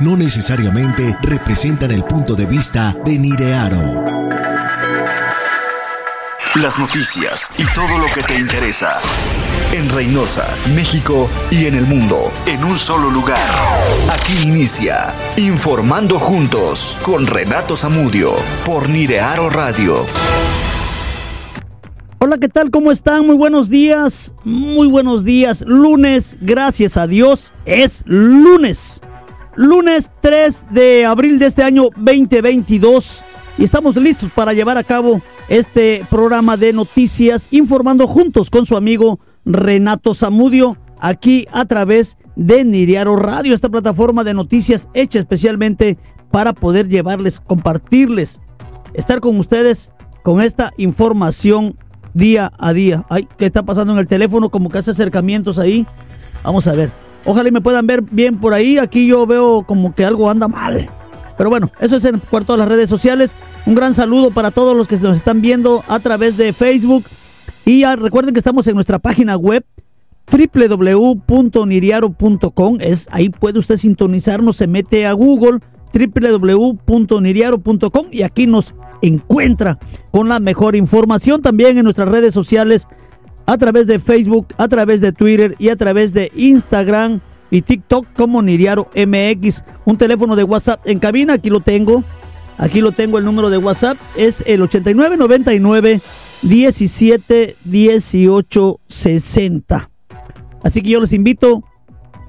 no necesariamente representan el punto de vista de Nirearo. Las noticias y todo lo que te interesa. En Reynosa, México y en el mundo, en un solo lugar. Aquí inicia Informando Juntos con Renato Zamudio por Nirearo Radio. Hola, ¿qué tal? ¿Cómo están? Muy buenos días. Muy buenos días. Lunes, gracias a Dios, es lunes lunes 3 de abril de este año 2022 y estamos listos para llevar a cabo este programa de noticias informando juntos con su amigo Renato Zamudio aquí a través de Niriaro Radio, esta plataforma de noticias hecha especialmente para poder llevarles, compartirles, estar con ustedes con esta información día a día. Ay, ¿qué está pasando en el teléfono? Como que hace acercamientos ahí. Vamos a ver. Ojalá y me puedan ver bien por ahí. Aquí yo veo como que algo anda mal. Pero bueno, eso es en por todas las redes sociales. Un gran saludo para todos los que nos están viendo a través de Facebook. Y recuerden que estamos en nuestra página web www.niriaro.com. Es ahí puede usted sintonizarnos, se mete a Google www.niriaro.com y aquí nos encuentra con la mejor información también en nuestras redes sociales a través de Facebook, a través de Twitter y a través de Instagram y TikTok como Niriaro MX. Un teléfono de WhatsApp en cabina, aquí lo tengo. Aquí lo tengo el número de WhatsApp, es el 8999 17 18 60. Así que yo les invito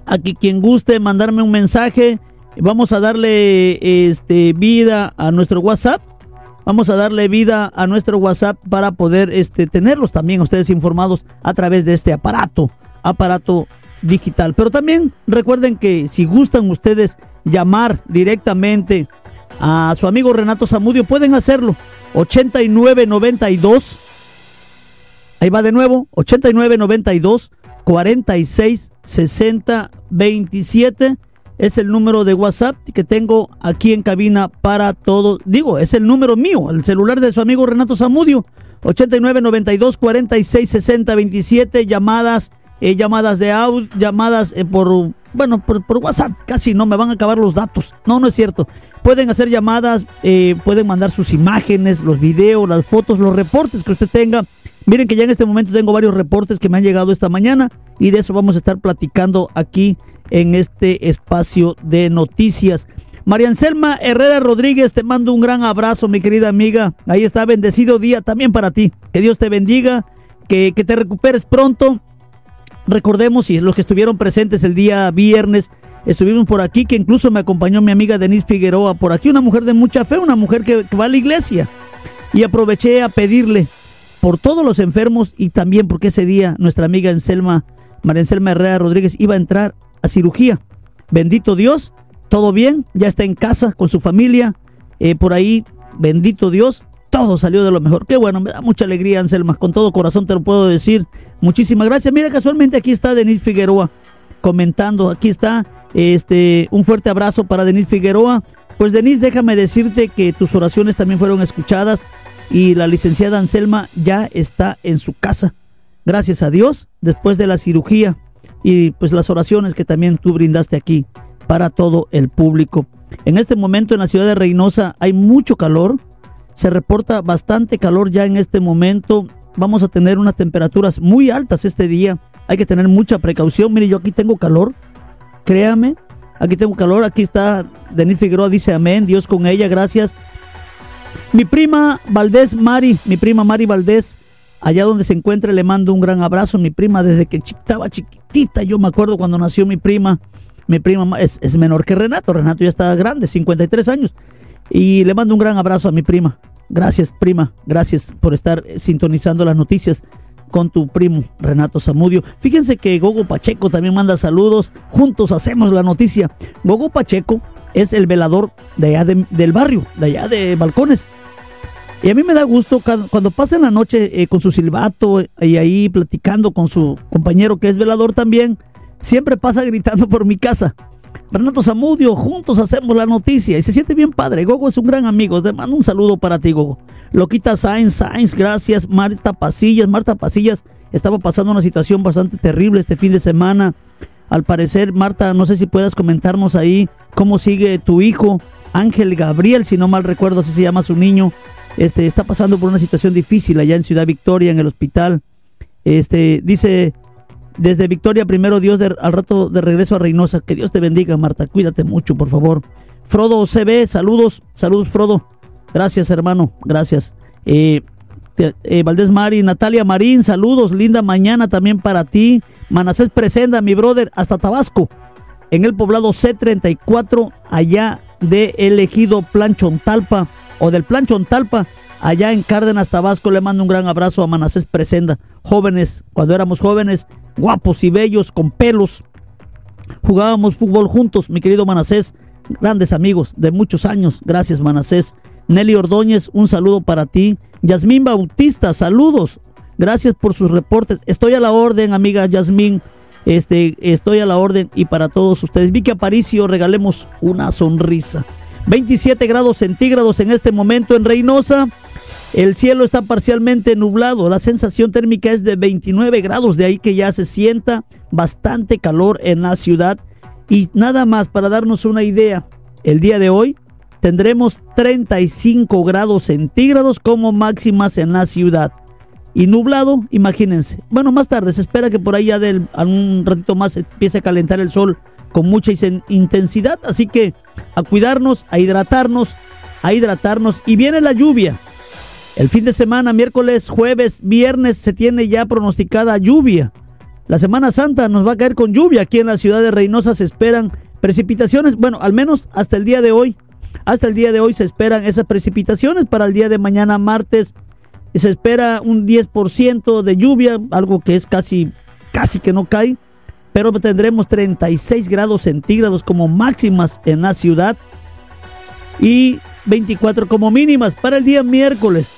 a que quien guste mandarme un mensaje, vamos a darle este vida a nuestro WhatsApp Vamos a darle vida a nuestro WhatsApp para poder este, tenerlos también ustedes informados a través de este aparato, aparato digital. Pero también recuerden que si gustan ustedes llamar directamente a su amigo Renato Zamudio, pueden hacerlo. 8992. Ahí va de nuevo. 8992 46 60 27 es el número de WhatsApp que tengo aquí en cabina para todos. Digo, es el número mío, el celular de su amigo Renato Zamudio. 89 92 46 60 27 llamadas eh, llamadas de audio llamadas eh, por bueno por, WhatsApp casi no me van a acabar los datos no no es cierto pueden hacer llamadas eh, pueden mandar sus imágenes los videos las fotos los reportes que usted tenga miren que ya en este momento tengo varios reportes que me han llegado esta mañana y de eso vamos a estar platicando aquí en este espacio de noticias. María Anselma Herrera Rodríguez, te mando un gran abrazo, mi querida amiga. Ahí está, bendecido día también para ti. Que Dios te bendiga, que, que te recuperes pronto. Recordemos, y los que estuvieron presentes el día viernes, estuvimos por aquí, que incluso me acompañó mi amiga Denise Figueroa por aquí, una mujer de mucha fe, una mujer que, que va a la iglesia. Y aproveché a pedirle por todos los enfermos y también porque ese día nuestra amiga Anselma, María Anselma Herrera Rodríguez iba a entrar a cirugía. Bendito Dios, todo bien, ya está en casa con su familia. Eh, por ahí, bendito Dios, todo salió de lo mejor. Qué bueno, me da mucha alegría, Anselma, con todo corazón te lo puedo decir. Muchísimas gracias. Mira, casualmente aquí está Denise Figueroa comentando. Aquí está este un fuerte abrazo para Denise Figueroa. Pues Denise, déjame decirte que tus oraciones también fueron escuchadas y la licenciada Anselma ya está en su casa. Gracias a Dios, después de la cirugía y pues las oraciones que también tú brindaste aquí para todo el público. En este momento en la ciudad de Reynosa hay mucho calor, se reporta bastante calor ya en este momento. Vamos a tener unas temperaturas muy altas este día. Hay que tener mucha precaución. Mire, yo aquí tengo calor. Créame, aquí tengo calor. Aquí está Denis Figueroa, dice amén. Dios con ella, gracias. Mi prima Valdés Mari, mi prima Mari Valdés, allá donde se encuentra le mando un gran abrazo. Mi prima desde que estaba chiquitita, yo me acuerdo cuando nació mi prima. Mi prima es, menor que Renato, Renato ya está grande, 53 años. Y le mando un gran abrazo a mi prima. Gracias, prima. Gracias por estar sintonizando las noticias con tu primo Renato Zamudio. Fíjense que Gogo Pacheco también manda saludos. Juntos hacemos la noticia. Gogo Pacheco es el velador de allá del barrio, de allá de Balcones. Y a mí me da gusto cuando pasa la noche eh, con su silbato y ahí platicando con su compañero que es velador también, siempre pasa gritando por mi casa. Renato Zamudio, juntos hacemos la noticia y se siente bien padre. Gogo es un gran amigo. Te mando un saludo para ti, Gogo. Loquita Sainz, Sainz, gracias. Marta Pasillas, Marta Pasillas estaba pasando una situación bastante terrible este fin de semana. Al parecer, Marta, no sé si puedas comentarnos ahí cómo sigue tu hijo, Ángel Gabriel, si no mal recuerdo, así se llama su niño. Este, está pasando por una situación difícil allá en Ciudad Victoria, en el hospital. Este, dice, desde Victoria, primero Dios, al rato de regreso a Reynosa. Que Dios te bendiga, Marta. Cuídate mucho, por favor. Frodo CB, saludos, saludos, Frodo. Gracias, hermano, gracias. Eh, eh, Valdés Mari, Natalia Marín, saludos, linda mañana también para ti. Manacés Presenda, mi brother, hasta Tabasco, en el poblado C34, allá de elegido Planchon Talpa, o del Planchon Talpa, allá en Cárdenas, Tabasco. Le mando un gran abrazo a Manacés Presenda. Jóvenes, cuando éramos jóvenes, guapos y bellos, con pelos. Jugábamos fútbol juntos, mi querido Manacés. Grandes amigos de muchos años. Gracias, Manacés. Nelly Ordóñez, un saludo para ti. Yasmín Bautista, saludos. Gracias por sus reportes. Estoy a la orden, amiga Yasmín. Este, estoy a la orden y para todos ustedes. Vicky Aparicio, regalemos una sonrisa. 27 grados centígrados en este momento en Reynosa. El cielo está parcialmente nublado. La sensación térmica es de 29 grados, de ahí que ya se sienta bastante calor en la ciudad. Y nada más para darnos una idea, el día de hoy tendremos 35 grados centígrados como máximas en la ciudad. Y nublado, imagínense. Bueno, más tarde se espera que por ahí ya del, un ratito más empiece a calentar el sol con mucha intensidad. Así que a cuidarnos, a hidratarnos, a hidratarnos. Y viene la lluvia. El fin de semana, miércoles, jueves, viernes, se tiene ya pronosticada lluvia. La Semana Santa nos va a caer con lluvia. Aquí en la ciudad de Reynosa se esperan precipitaciones. Bueno, al menos hasta el día de hoy hasta el día de hoy se esperan esas precipitaciones. Para el día de mañana, martes, se espera un 10% de lluvia, algo que es casi, casi que no cae. Pero tendremos 36 grados centígrados como máximas en la ciudad y 24 como mínimas. Para el día miércoles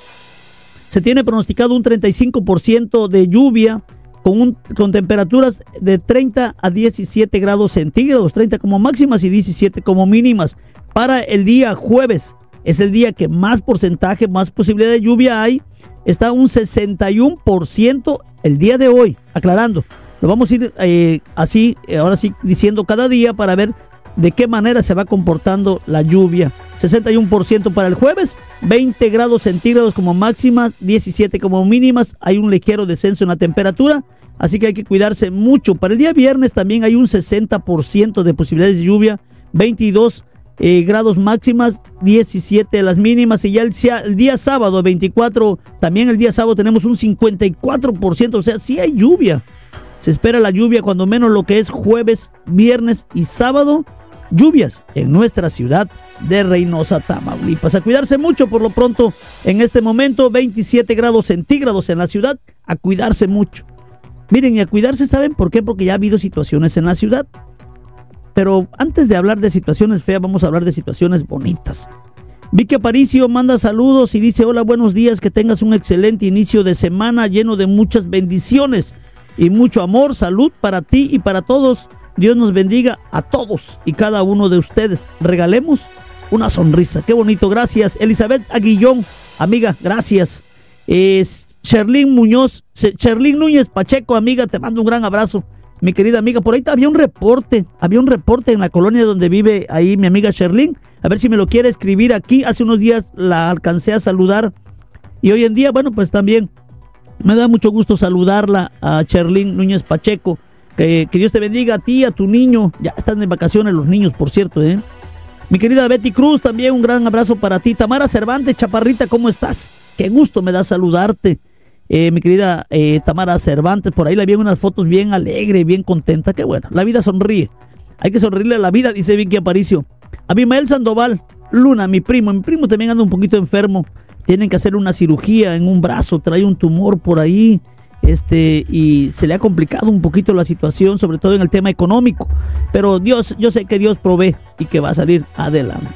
se tiene pronosticado un 35% de lluvia con, con temperaturas de 30 a 17 grados centígrados, 30 como máximas y 17 como mínimas para el día jueves. Es el día que más porcentaje, más posibilidad de lluvia hay. Está un 61% el día de hoy, aclarando. Vamos a ir eh, así, eh, ahora sí, diciendo cada día para ver de qué manera se va comportando la lluvia. 61% para el jueves, 20 grados centígrados como máximas, 17 como mínimas. Hay un ligero descenso en la temperatura, así que hay que cuidarse mucho. Para el día viernes también hay un 60% de posibilidades de lluvia, 22 eh, grados máximas, 17 las mínimas y ya el, día sábado 24, también el día sábado tenemos un 54%, o sea, sí hay lluvia. Se espera la lluvia cuando menos lo que es jueves, viernes y sábado. Lluvias en nuestra ciudad de Reynosa, Tamaulipas. A cuidarse mucho por lo pronto en este momento, 27 grados centígrados en la ciudad. A cuidarse mucho. Miren, y a cuidarse, ¿saben por qué? Porque ya ha habido situaciones en la ciudad. Pero antes de hablar de situaciones feas, vamos a hablar de situaciones bonitas. Vicky Aparicio manda saludos y dice, hola, buenos días, que tengas un excelente inicio de semana lleno de muchas bendiciones y mucho amor, salud para ti y para todos. Dios nos bendiga a todos y cada uno de ustedes. Regalemos una sonrisa. Qué bonito, gracias. Elizabeth Aguillón, amiga, gracias. Es Muñoz, Sherlyn Núñez Pacheco, amiga, te mando un gran abrazo mi querida amiga. Por ahí había un reporte, había un reporte en la colonia donde vive ahí mi amiga Sherlyn. A ver si me lo quiere escribir aquí. Hace unos días la alcancé a saludar. Y hoy en día, bueno, pues también me da mucho gusto saludarla a Sherlyn Núñez Pacheco. Que, que, Dios te bendiga a ti, a tu niño. Ya están de vacaciones los niños, por cierto, ¿eh? Mi querida Betty Cruz, también un gran abrazo para ti. Tamara Cervantes, chaparrita, ¿cómo estás? Qué gusto me da saludarte. Eh, mi querida eh, Tamara Cervantes, por ahí le vi unas fotos bien alegre, bien contenta. Qué bueno, la vida sonríe. Hay que sonreírle a la vida, dice Vicky Aparicio. Abimael Sandoval, Luna, mi primo. Mi primo también anda un poquito enfermo. Tienen que hacer una cirugía en un brazo, trae un tumor por ahí. Este, y se le ha complicado un poquito la situación, sobre todo en el tema económico. Pero Dios, yo sé que Dios provee y que va a salir adelante.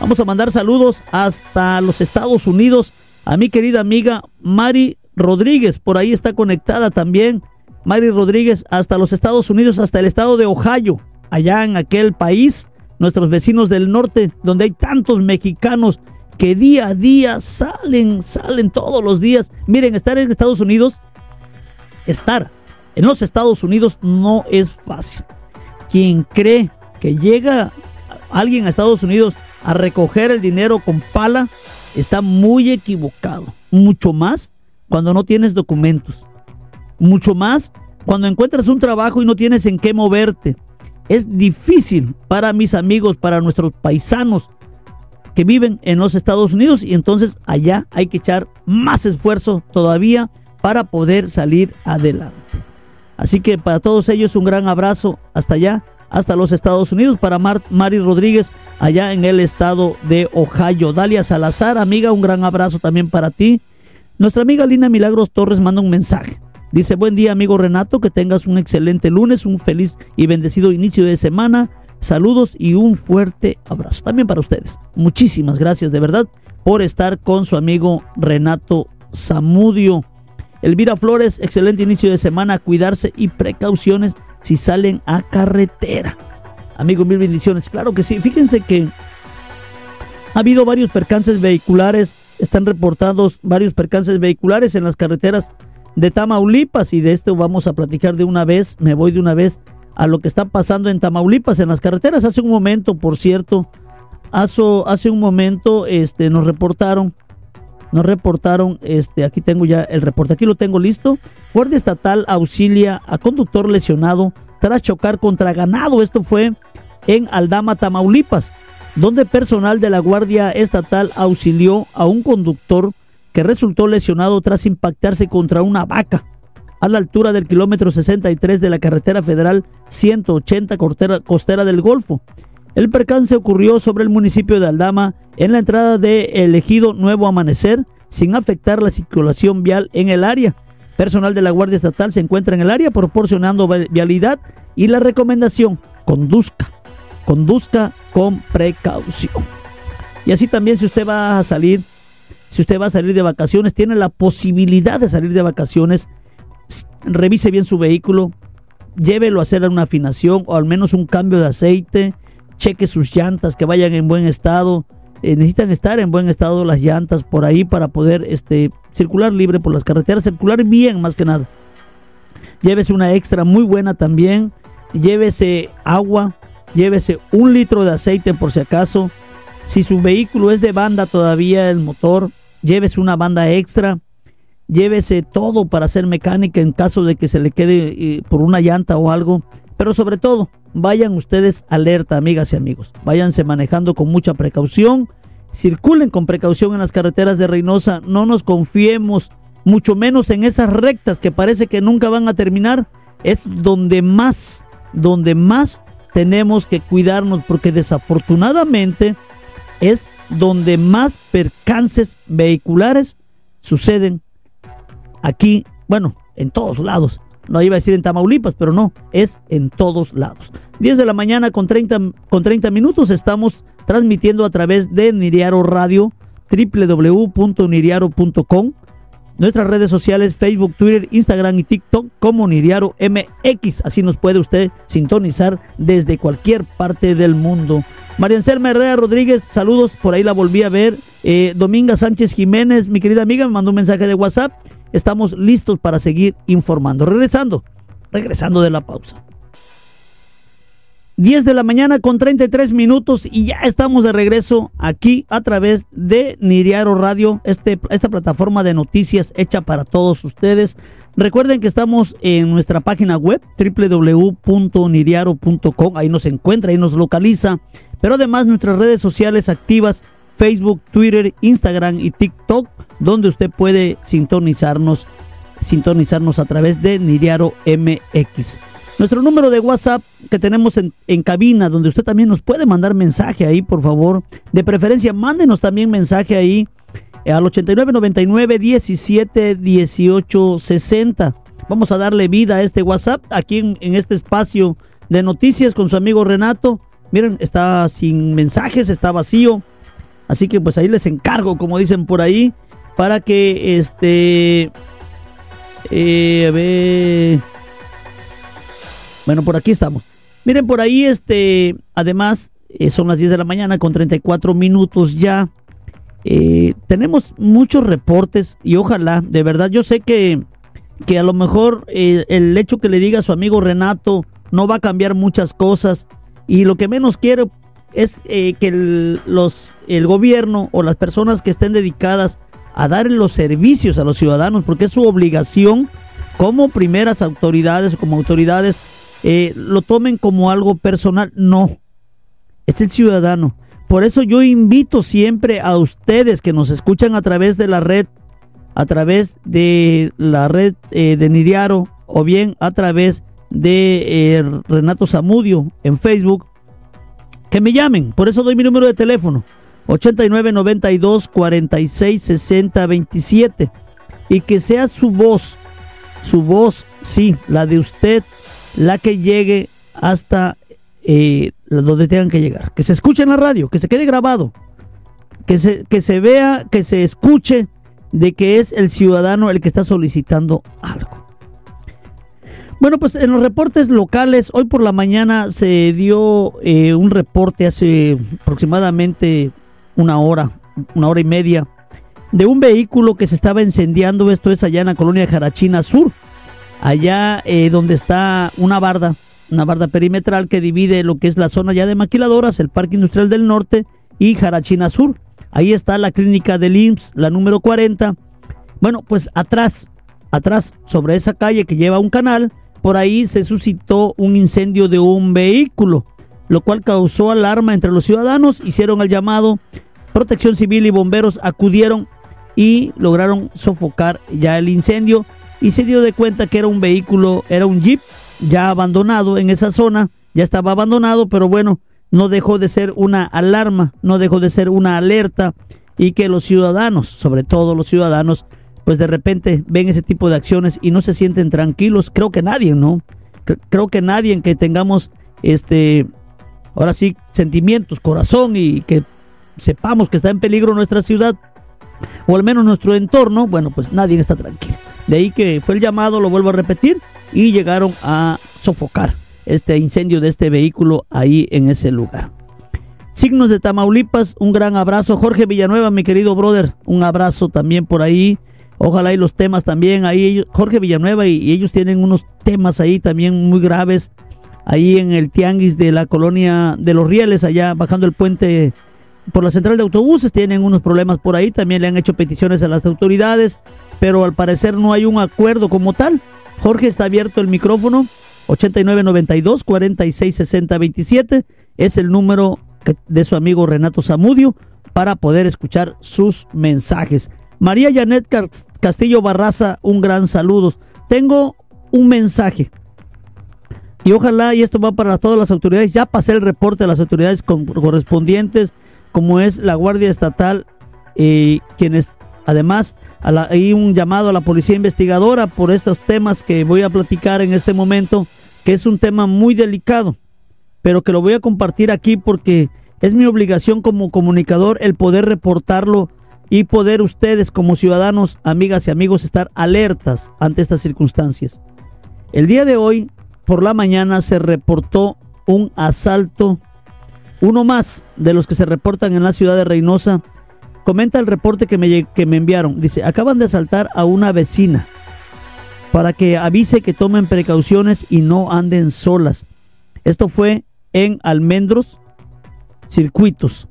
Vamos a mandar saludos hasta los Estados Unidos a mi querida amiga Mari Rodríguez, por ahí está conectada también. Mari Rodríguez hasta los Estados Unidos, hasta el estado de Ohio, allá en aquel país, nuestros vecinos del norte, donde hay tantos mexicanos que día a día salen, salen todos los días. Miren, estar en Estados Unidos, estar en los Estados Unidos no es fácil. Quien cree que llega alguien a Estados Unidos a recoger el dinero con pala está muy equivocado. Mucho más cuando no tienes documentos. Mucho más cuando encuentras un trabajo y no tienes en qué moverte. Es difícil para mis amigos, para nuestros paisanos que viven en los Estados Unidos y entonces allá hay que echar más esfuerzo todavía para poder salir adelante. Así que para todos ellos un gran abrazo hasta allá, hasta los Estados Unidos, para Mari Rodríguez allá en el estado de Ohio. Dalia Salazar, amiga, un gran abrazo también para ti. Nuestra amiga Lina Milagros Torres manda un mensaje. Dice, buen día amigo Renato, que tengas un excelente lunes, un feliz y bendecido inicio de semana. Saludos y un fuerte abrazo. También para ustedes. Muchísimas gracias de verdad por estar con su amigo Renato Zamudio. Elvira Flores, excelente inicio de semana, cuidarse y precauciones si salen a carretera. Amigos, mil bendiciones. Claro que sí. Fíjense que ha habido varios percances vehiculares, están reportados varios percances vehiculares en las carreteras de Tamaulipas y de esto vamos a platicar de una vez. Me voy de una vez a lo que está pasando en Tamaulipas en las carreteras. Hace un momento, por cierto, hace, hace un momento este, nos reportaron nos reportaron, este, aquí tengo ya el reporte, aquí lo tengo listo. Guardia Estatal auxilia a conductor lesionado tras chocar contra ganado. Esto fue en Aldama, Tamaulipas, donde personal de la Guardia Estatal auxilió a un conductor que resultó lesionado tras impactarse contra una vaca a la altura del kilómetro 63 de la carretera federal 180 costera del Golfo. El percance ocurrió sobre el municipio de Aldama en la entrada de Elegido Nuevo Amanecer sin afectar la circulación vial en el área. Personal de la Guardia Estatal se encuentra en el área proporcionando vialidad y la recomendación, conduzca, conduzca con precaución. Y así también si usted va a salir, si usted va a salir de vacaciones, tiene la posibilidad de salir de vacaciones, revise bien su vehículo, llévelo a hacer una afinación o al menos un cambio de aceite, cheque sus llantas que vayan en buen estado. Eh, necesitan estar en buen estado las llantas por ahí para poder este, circular libre por las carreteras, circular bien más que nada. Llévese una extra muy buena también. Llévese agua, llévese un litro de aceite por si acaso. Si su vehículo es de banda todavía, el motor, llévese una banda extra. Llévese todo para hacer mecánica en caso de que se le quede eh, por una llanta o algo. Pero sobre todo, vayan ustedes alerta, amigas y amigos. Váyanse manejando con mucha precaución. Circulen con precaución en las carreteras de Reynosa. No nos confiemos, mucho menos en esas rectas que parece que nunca van a terminar. Es donde más, donde más tenemos que cuidarnos porque desafortunadamente es donde más percances vehiculares suceden aquí, bueno, en todos lados. No iba a decir en Tamaulipas, pero no, es en todos lados. 10 de la mañana con 30, con 30 minutos estamos transmitiendo a través de Niriaro Radio, www.niriaro.com. Nuestras redes sociales, Facebook, Twitter, Instagram y TikTok como Niriaro MX. Así nos puede usted sintonizar desde cualquier parte del mundo. María Anselma Herrera Rodríguez, saludos, por ahí la volví a ver. Eh, Dominga Sánchez Jiménez, mi querida amiga, me mandó un mensaje de WhatsApp estamos listos para seguir informando. Regresando, regresando de la pausa. 10 de la mañana con 33 minutos y ya estamos de regreso aquí a través de Niriaro Radio, este, esta plataforma de noticias hecha para todos ustedes. Recuerden que estamos en nuestra página web www.niriaro.com, ahí nos encuentra, ahí nos localiza, pero además nuestras redes sociales activas Facebook, Twitter, Instagram y TikTok, donde usted puede sintonizarnos, sintonizarnos a través de Niriaro MX. Nuestro número de WhatsApp que tenemos en, cabina, donde usted también nos puede mandar mensaje ahí, por favor. De preferencia, mándenos también mensaje ahí al 8999 17 18 60. Vamos a darle vida a este WhatsApp aquí en, en este espacio de noticias con su amigo Renato. Miren, está sin mensajes, está vacío. Así que pues ahí les encargo, como dicen por ahí, para que este... Eh, a ver... Bueno, por aquí estamos. Miren, por ahí, este, además, eh, son las 10 de la mañana con 34 minutos ya. Eh, tenemos muchos reportes y ojalá, de verdad, yo sé que que a lo mejor eh, el hecho que le diga a su amigo Renato no va a cambiar muchas cosas y lo que menos quiere es eh, que los, el gobierno o las personas que estén dedicadas a dar los servicios a los ciudadanos, porque es su obligación como primeras autoridades como autoridades, eh, lo tomen como algo personal. No, es el ciudadano. Por eso yo invito siempre a ustedes que nos escuchan a través de la red, a través de la red eh, de Niriaro o bien a través de eh, Renato Zamudio en Facebook, que me llamen. Por eso doy mi número de teléfono, 8992 46 60 27. Y que sea su voz, su voz, sí, la de usted, la que llegue hasta eh, donde tengan que llegar. Que se escuche en la radio, que se quede grabado, que se, que se vea, que se escuche de que es el ciudadano el que está solicitando algo. Bueno, pues en los reportes locales, hoy por la mañana se dio eh, un reporte hace aproximadamente una hora, una hora y media, de un vehículo que se estaba incendiando. Esto es allá en la colonia Jarachina Sur, allá eh, donde está una barda, una barda perimetral que divide lo que es la zona ya de maquiladoras, el Parque Industrial del Norte y Jarachina Sur. Ahí está la clínica del IMSS, la número 40. Bueno, pues atrás, atrás, sobre esa calle que lleva un canal, por ahí se suscitó un incendio de un vehículo, lo cual causó alarma entre los ciudadanos, hicieron el llamado, protección civil y bomberos acudieron y lograron sofocar ya el incendio y se dio de cuenta que era un vehículo, era un jeep ya abandonado en esa zona, ya estaba abandonado, pero bueno, no dejó de ser una alarma, no dejó de ser una alerta y que los ciudadanos, sobre todo los ciudadanos, pues de repente ven ese tipo de acciones y no se sienten tranquilos. Creo que nadie, ¿no? Creo que nadie en que tengamos este, ahora sí, sentimientos, corazón y que sepamos que está en peligro nuestra ciudad o al menos nuestro entorno, bueno, pues nadie está tranquilo. De ahí que fue el llamado, lo vuelvo a repetir, y llegaron a sofocar este incendio de este vehículo ahí en ese lugar. Signos de Tamaulipas, un gran abrazo. Jorge Villanueva, mi querido brother, un abrazo también por ahí. Ojalá y los temas también ahí, Jorge Villanueva y, ellos tienen unos temas ahí también muy graves, ahí en el tianguis de la colonia de los Rieles, allá bajando el puente por la central de autobuses, tienen unos problemas por ahí, también le han hecho peticiones a las autoridades, pero al parecer no hay un acuerdo como tal. Jorge está abierto el micrófono, 8992 4660 27 es el número de su amigo Renato Zamudio para poder escuchar sus mensajes. María Janet Castillo Barraza, un gran saludo. Tengo un mensaje. Y ojalá, y esto va para todas las autoridades, ya pasé el reporte a las autoridades correspondientes, como es la Guardia Estatal, eh, quienes además hay un llamado a la policía investigadora por estos temas que voy a platicar en este momento, que es un tema muy delicado, pero que lo voy a compartir aquí porque es mi obligación como comunicador el poder reportarlo y poder ustedes como ciudadanos, amigas y amigos, estar alertas ante estas circunstancias. El día de hoy, por la mañana, se reportó un asalto, uno más de los que se reportan en la ciudad de Reynosa. Comenta el reporte que me, que me enviaron. Dice, acaban de asaltar a una vecina para que avise que tomen precauciones y no anden solas. Esto fue en Almendros, Circuitos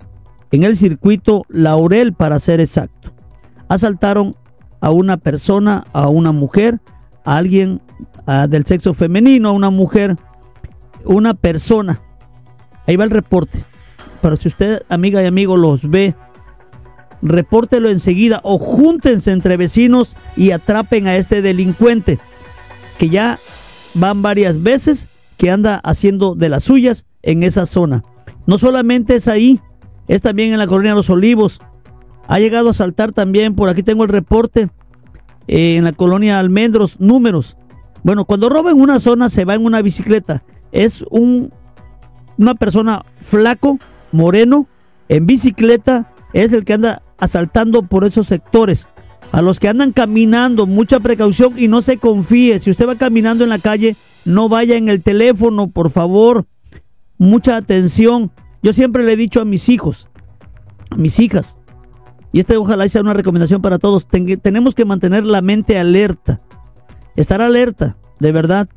en el circuito Laurel para ser exacto. Asaltaron a una persona, a una mujer, a alguien del sexo femenino, a una mujer, una persona. Ahí va el reporte. Pero si usted, amiga y amigo, los ve, repórtelo enseguida o júntense entre vecinos y atrapen a este delincuente que ya van varias veces que anda haciendo de las suyas en esa zona. No solamente es ahí, es también en la colonia Los Olivos. Ha llegado a saltar también, por aquí tengo el reporte, eh, en la colonia Almendros, números. Bueno, cuando roba en una zona se va en una bicicleta. Es un, una persona flaco, moreno, en bicicleta, es el que anda asaltando por esos sectores. A los que andan caminando, mucha precaución y no se confíe. Si usted va caminando en la calle, no vaya en el teléfono, por favor. Mucha atención. Yo siempre le he dicho a mis hijos, a mis hijas, y esta ojalá sea una recomendación para todos, tenemos que mantener la mente alerta. estar alerta, de verdad,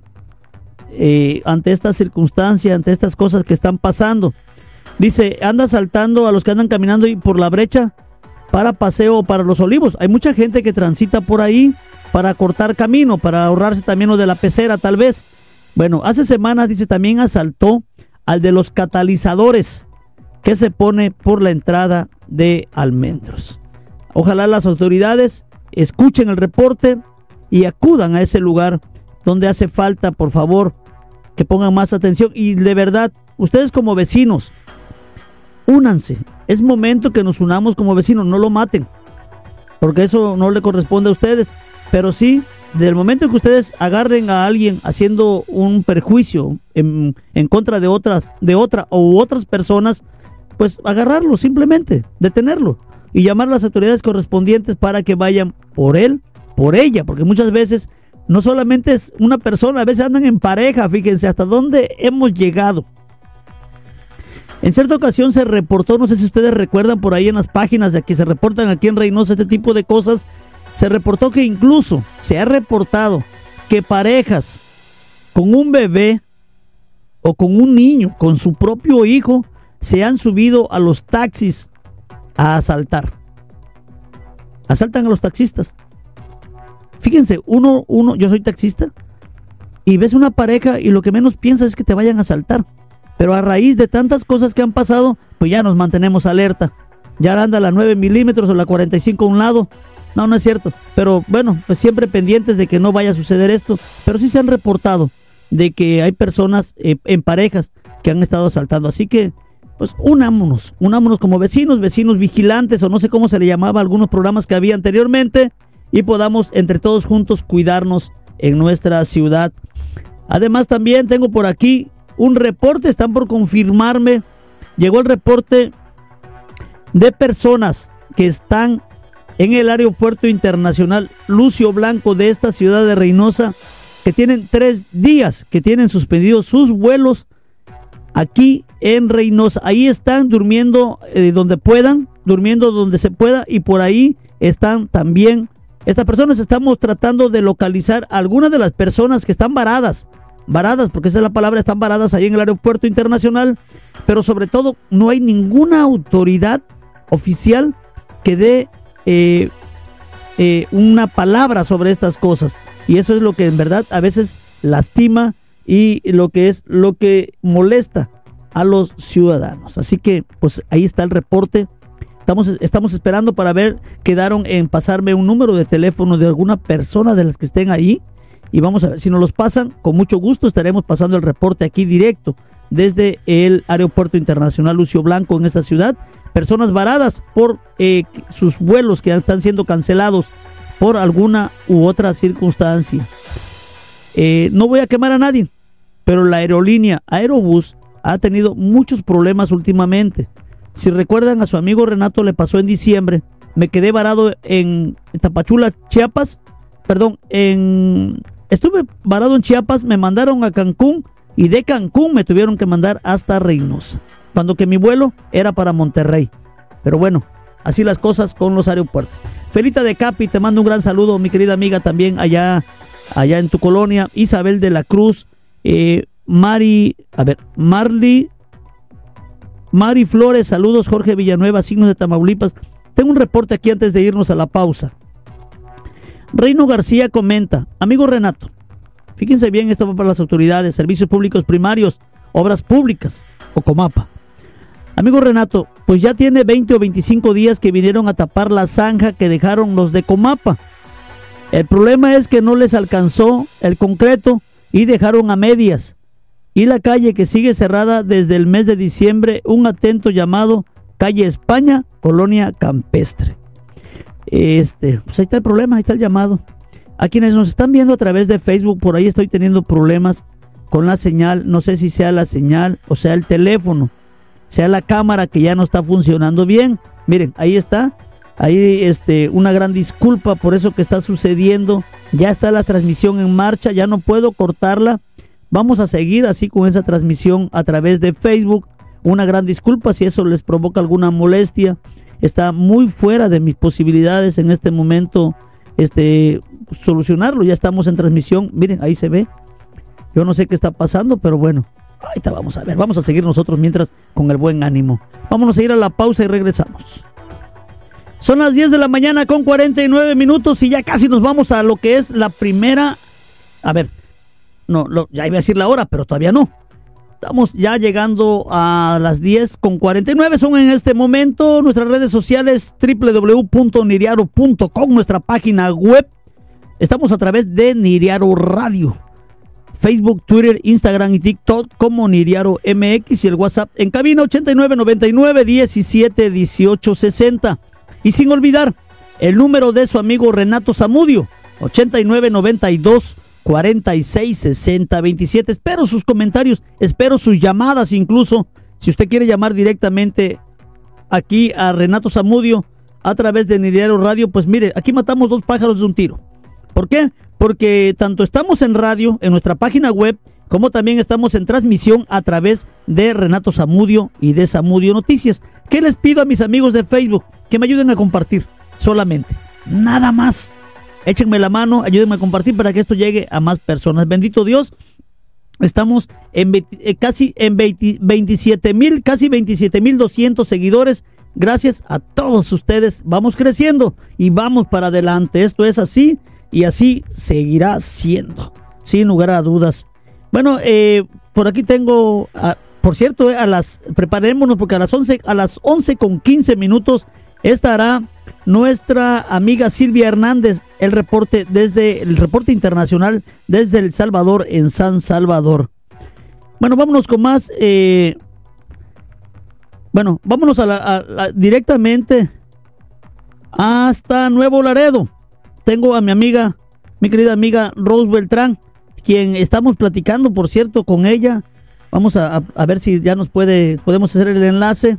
eh, ante esta circunstancia, ante estas cosas que están pasando. Dice, anda saltando a los que andan caminando y por la brecha para paseo para los olivos. Hay mucha gente que transita por ahí para cortar camino, para ahorrarse también lo de la pecera tal vez. Bueno, hace semanas dice también asaltó al de los catalizadores que se pone por la entrada de Almendros. Ojalá las autoridades escuchen el reporte y acudan a ese lugar donde hace falta, por favor, que pongan más atención y de verdad, ustedes como vecinos, únanse. Es momento que nos unamos como vecinos, no lo maten, porque eso no le corresponde a ustedes, pero sí, del momento que ustedes agarren a alguien haciendo un perjuicio en, contra de otras, de otra o otras personas, pues agarrarlo simplemente, detenerlo y llamar a las autoridades correspondientes para que vayan por él, por ella, porque muchas veces no solamente es una persona, a veces andan en pareja, fíjense hasta dónde hemos llegado. En cierta ocasión se reportó, no sé si ustedes recuerdan por ahí en las páginas de que se reportan aquí en Reynosa este tipo de cosas, se reportó que incluso se ha reportado que parejas con un bebé o con un niño, con su propio hijo, se han subido a los taxis a asaltar. Asaltan a los taxistas. Fíjense, uno, uno, yo soy taxista y ves una pareja y lo que menos piensas es que te vayan a asaltar. Pero a raíz de tantas cosas que han pasado, pues ya nos mantenemos alerta. Ya anda la 9 milímetros o la 45 a un lado. No, no es cierto. Pero bueno, pues siempre pendientes de que no vaya a suceder esto. Pero sí se han reportado de que hay personas eh, en parejas que han estado asaltando. Así que, pues unámonos, unámonos como vecinos, vecinos vigilantes o no sé cómo se le llamaba algunos programas que había anteriormente y podamos entre todos juntos cuidarnos en nuestra ciudad. Además también tengo por aquí un reporte, están por confirmarme, llegó el reporte de personas que están en el aeropuerto internacional Lucio Blanco de esta ciudad de Reynosa, que tienen tres días que tienen suspendidos sus vuelos aquí en Reynosa. Ahí están durmiendo eh, donde puedan, durmiendo donde se pueda y por ahí están también. Estas personas estamos tratando de localizar algunas de las personas que están varadas varadas, porque esa es la palabra, están varadas ahí en el aeropuerto internacional, pero sobre todo no hay ninguna autoridad oficial que dé eh, eh, una palabra sobre estas cosas. Y eso es lo que en verdad a veces lastima y lo que es lo que molesta a los ciudadanos. Así que pues ahí está el reporte. Estamos, estamos esperando para ver, quedaron en pasarme un número de teléfono de alguna persona de las que estén ahí y vamos a ver si nos los pasan. Con mucho gusto estaremos pasando el reporte aquí directo desde el Aeropuerto Internacional Lucio Blanco en esta ciudad. Personas varadas por eh, sus vuelos que están siendo cancelados por alguna u otra circunstancia. Eh, no voy a quemar a nadie, pero la aerolínea Aerobús ha tenido muchos problemas últimamente. Si recuerdan a su amigo Renato le pasó en diciembre, me quedé varado en Tapachula, Chiapas, perdón, en Estuve varado en Chiapas, me mandaron a Cancún y de Cancún me tuvieron que mandar hasta Reynosa, cuando que mi vuelo era para Monterrey. Pero bueno, así las cosas con los aeropuertos. Felita de Capi, te mando un gran saludo, mi querida amiga también allá, allá en tu colonia. Isabel de la Cruz, eh, Mari, a ver, Marley, Mari Flores, saludos, Jorge Villanueva, signos de Tamaulipas. Tengo un reporte aquí antes de irnos a la pausa. Reino García comenta, amigo Renato, fíjense bien, esto va para las autoridades, servicios públicos primarios, obras públicas o Comapa. Amigo Renato, pues ya tiene 20 o 25 días que vinieron a tapar la zanja que dejaron los de Comapa. El problema es que no les alcanzó el concreto y dejaron a medias. Y la calle que sigue cerrada desde el mes de diciembre, un atento llamado Calle España, Colonia Campestre. Este, pues ahí está el problema, ahí está el llamado. A quienes nos están viendo a través de Facebook, por ahí estoy teniendo problemas con la señal. No sé si sea la señal o sea el teléfono, sea la cámara que ya no está funcionando bien. Miren, ahí está. Ahí este una gran disculpa por eso que está sucediendo. Ya está la transmisión en marcha, ya no puedo cortarla. Vamos a seguir así con esa transmisión a través de Facebook. Una gran disculpa si eso les provoca alguna molestia está muy fuera de mis posibilidades en este momento este solucionarlo. Ya estamos en transmisión. Miren, ahí se ve. Yo no sé qué está pasando, pero bueno. Ahorita vamos a ver. Vamos a seguir nosotros mientras con el buen ánimo. Vámonos a ir a la pausa y regresamos. Son las 10 de la mañana con 49 minutos y ya casi nos vamos a lo que es la primera. A ver, no, ya iba a decir la hora, pero todavía no. Estamos ya llegando a las 10 con 49. Son en este momento nuestras redes sociales www.niriaro.com, nuestra página web. Estamos a través de Niriaro Radio. Facebook, Twitter, Instagram y TikTok como Niriaro MX y el WhatsApp en cabina 8999 17 18 60. Y sin olvidar el número de su amigo Renato Zamudio 8992 46 60 27. Espero sus comentarios, espero sus llamadas incluso. Si usted quiere llamar directamente aquí a Renato Zamudio a través de Niriaro Radio, pues mire, aquí matamos dos pájaros de un tiro. ¿Por qué? Porque tanto estamos en radio, en nuestra página web, como también estamos en transmisión a través de Renato Zamudio y de Zamudio Noticias. ¿Qué les pido a mis amigos de Facebook? Que me ayuden a compartir solamente. Nada más. Échenme la mano, ayúdenme a compartir para que esto llegue a más personas. Bendito Dios. Estamos en eh, casi en 27 mil, casi 27 mil 200 seguidores. Gracias a todos ustedes. Vamos creciendo y vamos para adelante. Esto es así y así seguirá siendo, sin lugar a dudas. Bueno, eh, por aquí tengo, por cierto, eh, a las preparémonos porque a las 11, a las 11 con 15 minutos estará nuestra amiga Silvia Hernández, el reporte desde el reporte internacional desde El Salvador en San Salvador. Bueno, vámonos con más. Eh, bueno, vámonos a directamente hasta Nuevo Laredo. Tengo a mi amiga, mi querida amiga Rose Beltrán, quien estamos platicando, por cierto, con ella. Vamos a, a ver si ya nos puede, podemos hacer el enlace.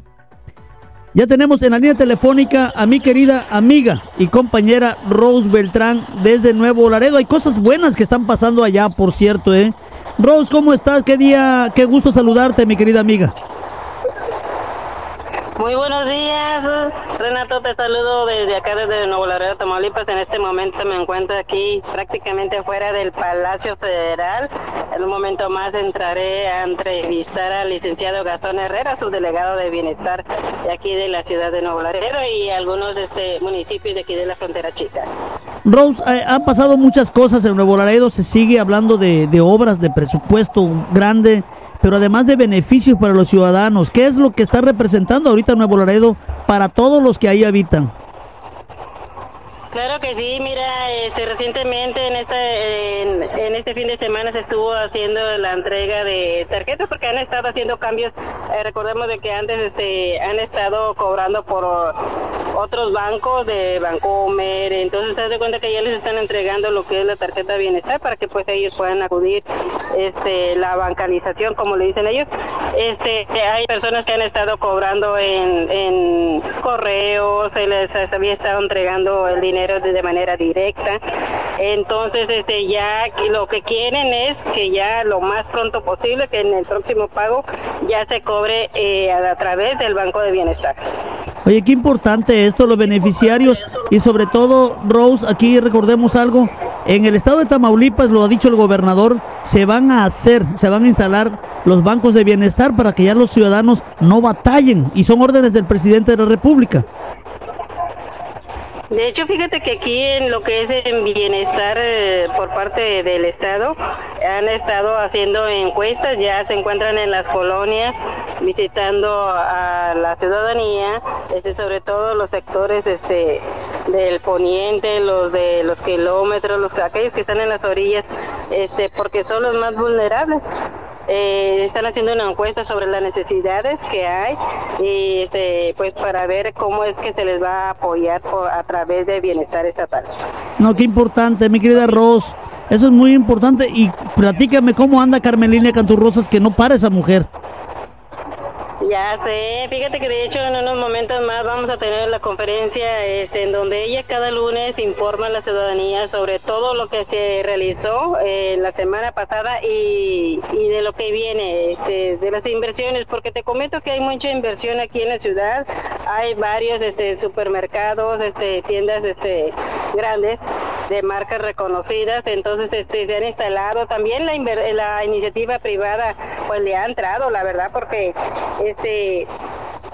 Ya tenemos en la línea telefónica a mi querida amiga y compañera Rose Beltrán desde Nuevo Laredo. Hay cosas buenas que están pasando allá, por cierto, ¿eh? Rose, ¿cómo estás? Qué día, qué gusto saludarte, mi querida amiga. Muy buenos días, Renato, te saludo desde acá, desde Nuevo Laredo, Tamaulipas. En este momento me encuentro aquí prácticamente fuera del Palacio Federal. En un momento más entraré a entrevistar al licenciado Gastón Herrera, subdelegado de Bienestar de aquí de la ciudad de Nuevo Laredo y algunos este, municipios de aquí de la frontera chica. Rose, eh, han pasado muchas cosas en Nuevo Laredo, se sigue hablando de, de obras, de presupuesto grande pero además de beneficios para los ciudadanos. ¿Qué es lo que está representando ahorita Nuevo Laredo para todos los que ahí habitan? Claro que sí, mira, este, recientemente en este, fin de semana se estuvo haciendo la entrega de tarjetas porque han estado haciendo cambios. Eh, recordemos de que antes este, han estado cobrando por otros bancos de Bancomer, entonces se da cuenta que ya les están entregando lo que es la tarjeta bienestar para que pues ellos puedan acudir este, la bancarización, como le dicen ellos. Este, hay personas que han estado cobrando en correos, se les había estado entregando el dinero de manera directa. Entonces, este ya lo que quieren es que ya lo más pronto posible, que en el próximo pago ya se cobre eh, a, través del Banco de Bienestar. Oye, qué importante esto, los beneficiarios y sobre todo, Rose, aquí recordemos algo, en el estado de Tamaulipas, lo ha dicho el gobernador, se van a hacer, se van a instalar los bancos de bienestar para que ya los ciudadanos no batallen y son órdenes del presidente de la República. De hecho, fíjate que aquí en lo que es en bienestar eh, por parte del Estado, han estado haciendo encuestas, ya se encuentran en las colonias visitando a la ciudadanía, este, sobre todo los sectores este, del poniente, los de los kilómetros, los aquellos que están en las orillas, este, porque son los más vulnerables. Eh, están haciendo una encuesta sobre las necesidades que hay y este pues para ver cómo es que se les va a apoyar a través de bienestar estatal. No, qué importante, mi querida Ros. Eso es muy importante y platícame cómo anda Carmelina Canturrosas que no para esa mujer. Ya sé, fíjate que de hecho en unos momentos más vamos a tener la conferencia este, en donde ella cada lunes informa a la ciudadanía sobre todo lo que se realizó eh, la semana pasada y, y, de lo que viene, este, de las inversiones, porque te comento que hay mucha inversión aquí en la ciudad, hay varios este, supermercados, este, tiendas este, grandes de marcas reconocidas, entonces este se han instalado también la la iniciativa privada pues le ha entrado, la verdad, porque este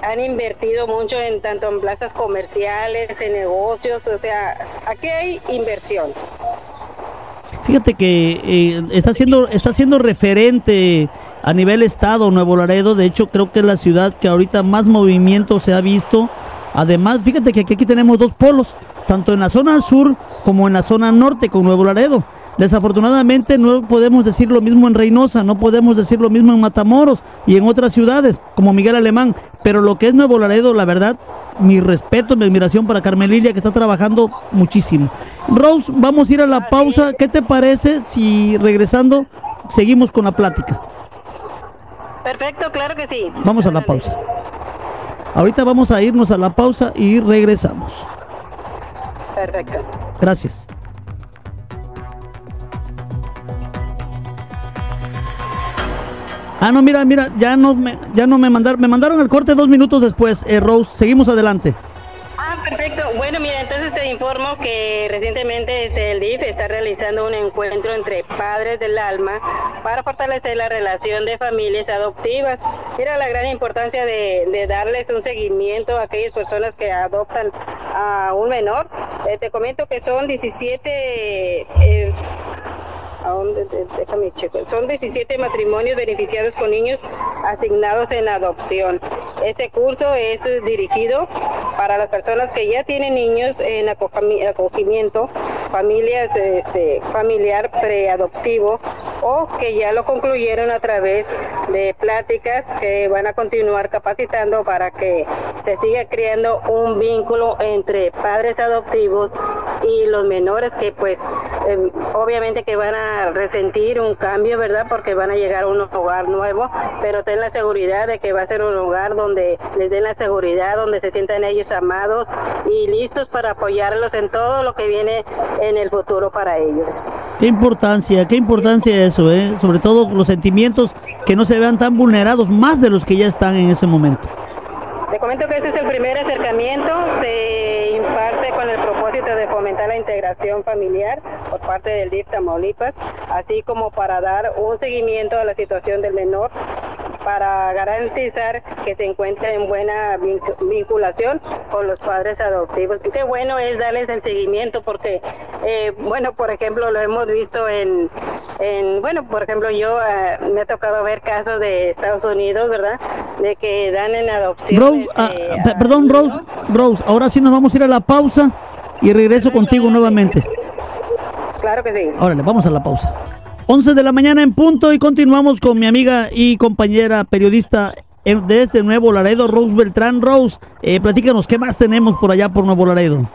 han invertido mucho en tanto en plazas comerciales, en negocios, o sea, aquí hay inversión. Fíjate que eh, está siendo está siendo referente a nivel estado Nuevo Laredo, de hecho creo que es la ciudad que ahorita más movimiento se ha visto. Además, fíjate que aquí tenemos dos polos, tanto en la zona sur como en la zona norte con Nuevo Laredo. Desafortunadamente no podemos decir lo mismo en Reynosa, no podemos decir lo mismo en Matamoros y en otras ciudades como Miguel Alemán, pero lo que es Nuevo Laredo, la verdad, mi respeto, mi admiración para Carmelilia que está trabajando muchísimo. Rose, vamos a ir a la pausa. ¿Qué te parece si regresando seguimos con la plática? Perfecto, claro que sí. Vamos a la pausa. Ahorita vamos a irnos a la pausa y regresamos. Perfecto. Gracias. Ah, no, mira, mira, ya no me, ya no me mandaron, me mandaron el corte dos minutos después, eh, Rose. Seguimos adelante. Ah, perfecto. Bueno, mira, entonces te informo que recientemente este, el DIF está realizando un encuentro entre padres del alma para fortalecer la relación de familias adoptivas. Mira la gran importancia de, darles un seguimiento a aquellas personas que adoptan a un menor. Eh, te comento que son 17 eh, déjame checo. Son 17 matrimonios beneficiados con niños asignados en adopción. Este curso es dirigido para las personas que ya tienen niños en acogimiento, familias este, familiar preadoptivo o que ya lo concluyeron a través de pláticas que van a continuar capacitando para que se siga creando un vínculo entre padres adoptivos y los menores que pues em, obviamente que van a resentir un cambio, ¿verdad? Porque van a llegar a un hogar nuevo, pero ten la seguridad de que va a ser un lugar donde les den la seguridad, donde se sientan ellos amados y listos para apoyarlos en todo lo que viene en el futuro para ellos. Qué importancia, qué importancia eso, ¿eh? Sobre todo los sentimientos que no se vean tan vulnerados, más de los que ya están en ese momento. Te comento que este es el primer acercamiento, se imparte con el propósito de fomentar la integración familiar por parte del DIF Tamaulipas, así como para dar un seguimiento a la situación del menor para garantizar que se encuentre en buena vinculación con los padres adoptivos. Qué bueno es darles el seguimiento porque, eh, bueno, por ejemplo, lo hemos visto en, en bueno, por ejemplo, yo eh, me ha tocado ver casos de Estados Unidos, ¿verdad? De que dan en adopción. Rose, ah, este, perdón, Rose, Rose, ahora sí nos vamos a ir a la pausa y regreso contigo nuevamente. Claro que sí. Órale, vamos a la pausa. 11 de la mañana en punto y continuamos con mi amiga y compañera periodista de este Nuevo Laredo, Rose Beltrán. Rose, eh, platícanos, ¿qué más tenemos por allá por Nuevo Laredo?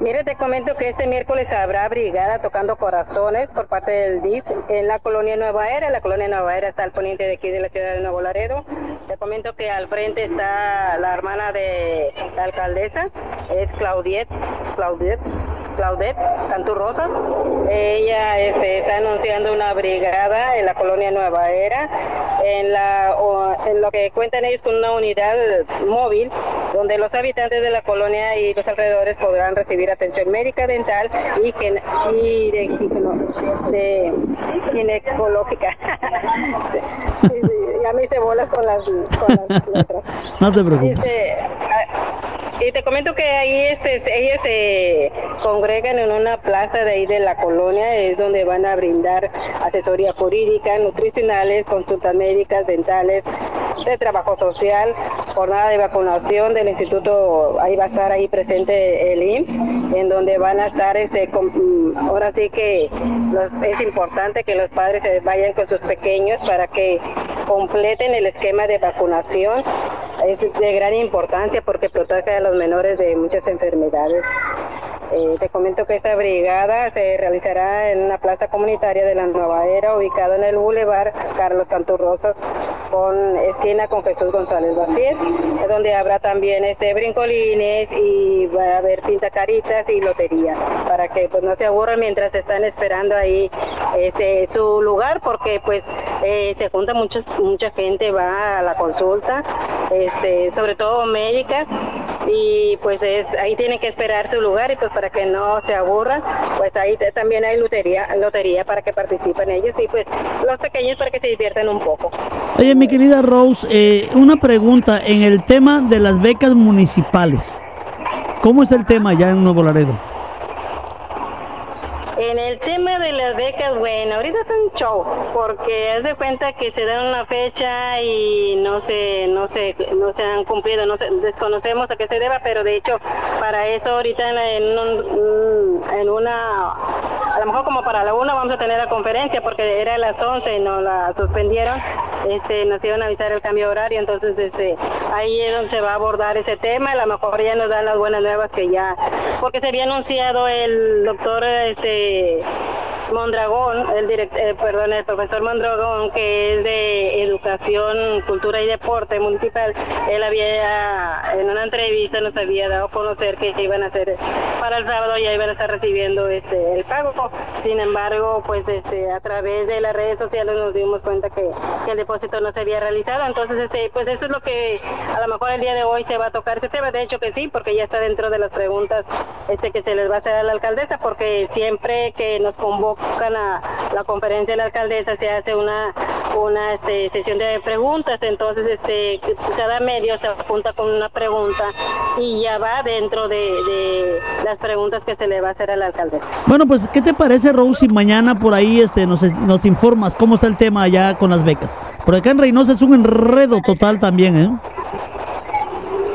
Mire, te comento que este miércoles habrá brigada tocando corazones por parte del DIF en la colonia Nueva Era. La colonia Nueva Era está al poniente de aquí de la ciudad de Nuevo Laredo. Te comento que al frente está la hermana de la alcaldesa, es Claudiet, Claudiet, Claudette Canturrosas. Ella este, está anunciando una brigada en la colonia Nueva Era, en, la, en lo que cuentan ellos con una unidad móvil donde los habitantes de la colonia y los alrededores podrán recibir atención médica, dental y, y de, ginecológica. ya me hice bolas con las, letras. No te preocupes. Y te comento que ahí este, ellos se congregan en una plaza de ahí de la colonia, es donde van a brindar asesoría jurídica, nutricionales, consultas médicas, dentales, de trabajo social, jornada de vacunación del instituto, ahí va a estar ahí presente el IMSS, en donde van a estar, este, mm, ahora sí que es importante que los padres se vayan con sus pequeños para que completen el esquema de vacunación. Es de gran importancia porque protege a los menores de muchas enfermedades. Eh, te comento que esta brigada se realizará en una plaza comunitaria de la Nueva Era, ubicada en el Boulevard Carlos Canturrosas, con esquina con Jesús González Bastier, donde habrá también este brincolines y va a haber pintacaritas y lotería, para que pues no se aburran mientras están esperando ahí este, su lugar, porque pues eh, se junta mucha mucha gente, va a la consulta este, sobre todo médicas, y pues es ahí tienen que esperar su lugar y pues para que no se aburran, pues ahí también hay lotería, lotería para que participen ellos y pues los pequeños para que se diviertan un poco. Oye, mi querida Rose, eh, una pregunta en el tema de las becas municipales. ¿Cómo es el tema ya en Nuevo Laredo? En el tema de las becas, bueno, ahorita es un show, porque haz de cuenta que se da una fecha y no se, no se, no se han cumplido, no desconocemos a qué se deba, pero de hecho para eso ahorita en, en, una, a lo mejor como para la una vamos a tener la conferencia, porque era a las 11 y no la suspendieron, este, nos iban a avisar el cambio horario, entonces este, ahí es donde se va a abordar ese tema, a lo mejor ya nos dan las buenas nuevas que ya, porque se había anunciado el doctor, este, Mondragón, el eh, perdón, el profesor Mondragón, que es de Educación, Cultura y Deporte Municipal, él había, en una entrevista nos había dado a conocer que iban a hacer para el sábado ya iban a estar recibiendo este el pago. Sin embargo, pues este a través de las redes sociales nos dimos cuenta que, el depósito no se había realizado. Entonces, este, pues eso es lo que a lo mejor el día de hoy se va a tocar ese tema. De hecho que sí, porque ya está dentro de las preguntas este que se les va a hacer a la alcaldesa, porque siempre que nos convocan a la conferencia de la alcaldesa se hace una una este, sesión de preguntas, entonces este cada medio se apunta con una pregunta y ya va dentro de, las preguntas que se le va a hacer a la alcaldesa. Bueno, pues ¿qué te parece Rosy? Mañana por ahí este nos, nos informas cómo está el tema allá con las becas. Por acá en Reynosa es un enredo total también, ¿eh?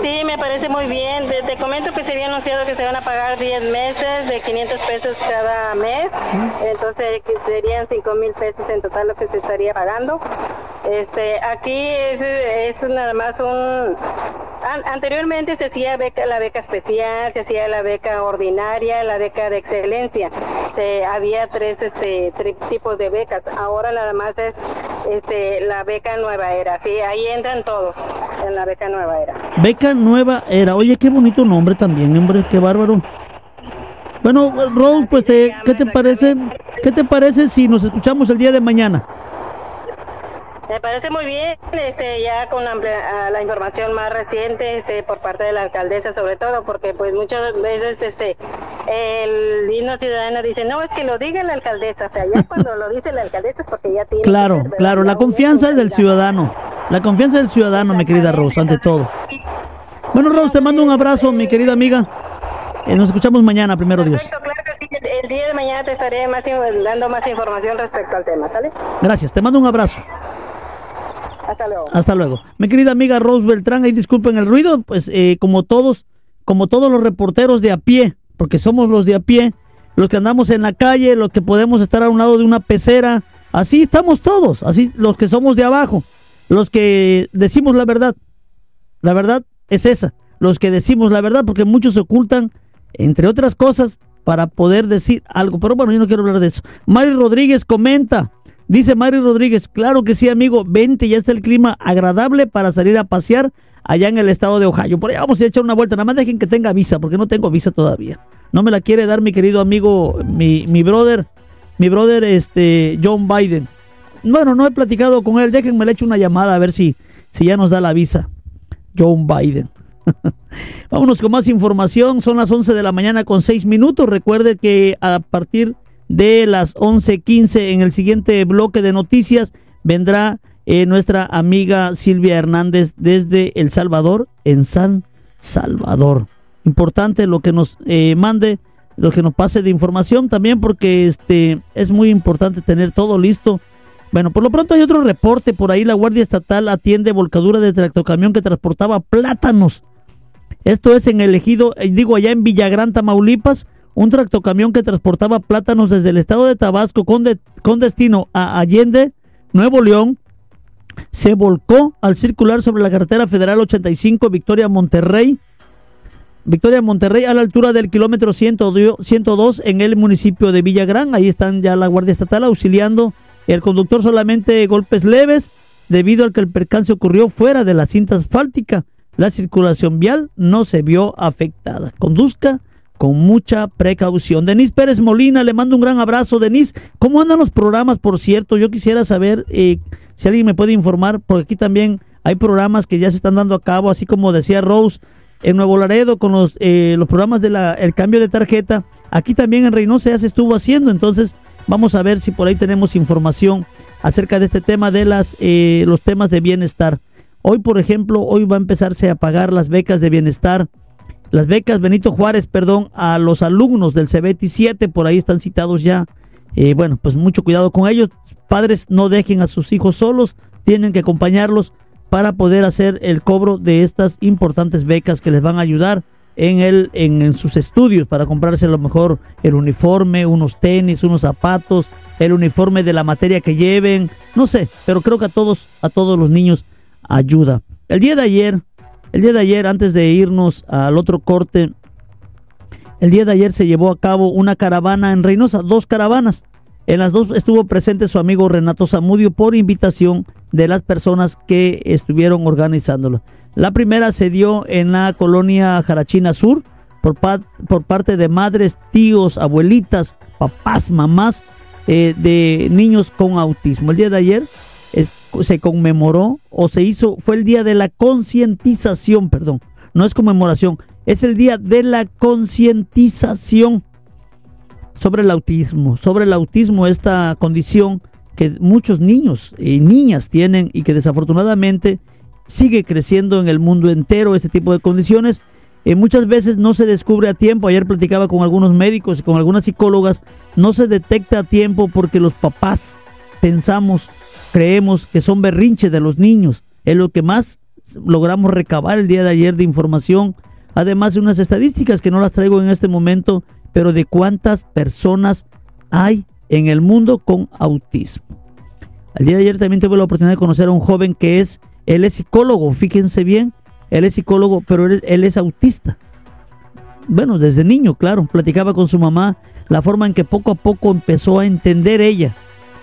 Sí, me parece muy bien. Te, comento que se había anunciado que se van a pagar 10 meses de 500 pesos cada mes. Entonces serían 5 mil pesos en total lo que se estaría pagando. Este, aquí es, es nada más un... anteriormente se hacía beca, la beca especial, se hacía la beca ordinaria, la beca de excelencia. Se, había tres este, tipos de becas. Ahora nada más es este, la beca nueva era. Sí, ahí entran todos en la beca nueva era. Beca Nueva Era. Oye, qué bonito nombre también, hombre, qué bárbaro. Bueno, Rose, pues, eh, ¿qué te parece? ¿Qué te parece si nos escuchamos el día de mañana? Me parece muy bien, este, ya con la, la, información más reciente, este, por parte de la alcaldesa sobre todo, porque pues muchas veces, este, el himno ciudadano dice, no, es que lo diga la alcaldesa, o sea, ya cuando lo dice la alcaldesa es porque ya tiene. Claro, claro, la confianza es del ciudadano, la confianza del ciudadano, mi querida Rose, ante todo. Bueno, Rose, te mando un abrazo, mi querida amiga. Eh, nos escuchamos mañana, primero Dios. El día de mañana te estaré más, dando más información respecto al tema, ¿sale? Gracias, te mando un abrazo. Hasta luego. Hasta luego. Mi querida amiga Rose Beltrán, ahí disculpen el ruido, pues eh, como todos, como todos los reporteros de a pie, porque somos los de a pie, los que andamos en la calle, los que podemos estar a un lado de una pecera, así estamos todos, así los que somos de abajo, los que decimos la verdad. La verdad es esa, los que decimos la verdad, porque muchos se ocultan, entre otras cosas, para poder decir algo. Pero bueno, yo no quiero hablar de eso. Mari Rodríguez comenta, dice Mari Rodríguez, claro que sí, amigo, vente, ya está el clima agradable para salir a pasear allá en el estado de Ohio. Por allá vamos a echar una vuelta, nada más dejen que tenga visa, porque no tengo visa todavía. No me la quiere dar mi querido amigo, mi, mi brother, mi brother, este, John Biden. Bueno, no he platicado con él, déjenme le echo una llamada a ver si, si ya nos da la visa. Joe Biden. Vámonos con más información. Son las 11 de la mañana con 6 minutos. Recuerde que a partir de las 11:15 en el siguiente bloque de noticias vendrá eh, nuestra amiga Silvia Hernández desde El Salvador, en San Salvador. Importante lo que nos eh, mande, lo que nos pase de información también, porque este es muy importante tener todo listo bueno, por lo pronto hay otro reporte por ahí. La Guardia Estatal atiende volcadura de tractocamión que transportaba plátanos. Esto es en el ejido, eh, digo, allá en Villagrán, Tamaulipas. Un tractocamión que transportaba plátanos desde el estado de Tabasco con, destino a Allende, Nuevo León, se volcó al circular sobre la carretera federal 85 Victoria Monterrey. Victoria Monterrey a la altura del kilómetro 102 en el municipio de Villagrán. Ahí están ya la Guardia Estatal auxiliando el conductor solamente golpes leves debido al que el percance ocurrió fuera de la cinta asfáltica. La circulación vial no se vio afectada. Conduzca con mucha precaución. Denis Pérez Molina, le mando un gran abrazo. Denis, ¿cómo andan los programas, por cierto? Yo quisiera saber eh, si alguien me puede informar, porque aquí también Hay programas que ya se están dando a cabo, así como decía Rose, en Nuevo Laredo con los, eh, los programas del el cambio de tarjeta. Aquí también en Reynosa se estuvo haciendo, entonces vamos a ver si por ahí tenemos información acerca de este tema de las, eh, los temas de bienestar. Hoy, por ejemplo, hoy va a empezarse a pagar las becas de bienestar, las becas Benito Juárez, perdón, a los alumnos del CBT 7, por ahí están citados ya. Eh, bueno, pues mucho cuidado con ellos. Padres no dejen a sus hijos solos, tienen que acompañarlos para poder hacer el cobro de estas importantes becas que les van a ayudar en, el, en, sus estudios para comprarse a lo mejor el uniforme, unos tenis, unos zapatos, el uniforme de la materia que lleven, no sé, pero creo que a todos, a todos los niños ayuda. El día de ayer, el día de ayer, antes de irnos al otro corte, el día de ayer se llevó a cabo una caravana en Reynosa, dos caravanas. En las dos estuvo presente su amigo Renato Zamudio por invitación de las personas que estuvieron organizándolo. La primera se dio en la colonia Jarachina Sur por, parte de madres, tíos, abuelitas, papás, mamás eh, de niños con autismo. El día de ayer se conmemoró o se hizo, fue el día de la concientización, perdón, no es conmemoración, es el día de la concientización sobre el autismo, sobre el autismo, esta condición que muchos niños y niñas tienen y que desafortunadamente sigue creciendo en el mundo entero este tipo de condiciones. Eh, muchas veces no se descubre a tiempo. Ayer platicaba con algunos médicos y con algunas psicólogas. No se detecta a tiempo porque los papás pensamos, creemos que son berrinches de los niños. Es lo que más logramos recabar el día de ayer de información. Además de unas estadísticas que no las traigo en este momento, pero de cuántas personas hay en el mundo con autismo. Al día de ayer también tuve la oportunidad de conocer a un joven que es, él es psicólogo, fíjense bien, él es psicólogo, pero él, él es autista. Bueno, desde niño, claro, platicaba con su mamá la forma en que poco a poco empezó a entender ella,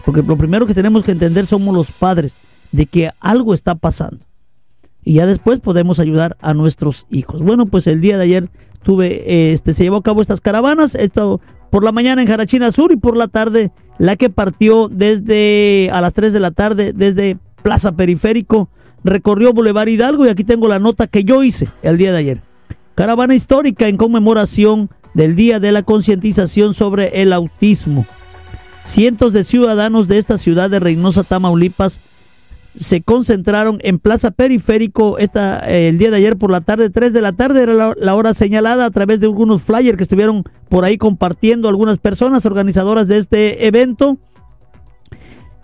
porque lo primero que tenemos que entender somos los padres, de que algo está pasando. Y ya después podemos ayudar a nuestros hijos. Bueno, pues el día de ayer tuve, este, se llevó a cabo estas caravanas, esto por la mañana en Jarachina Sur y por la tarde la que partió desde a las 3 de la tarde desde Plaza Periférico, recorrió Boulevard Hidalgo y aquí tengo la nota que yo hice el día de ayer. Caravana histórica en conmemoración del Día de la Concientización sobre el Autismo. Cientos de ciudadanos de esta ciudad de Reynosa, Tamaulipas, se concentraron en Plaza Periférico esta, eh, el día de ayer por la tarde, 3 de la tarde era la, hora señalada a través de algunos flyers que estuvieron por ahí compartiendo algunas personas organizadoras de este evento.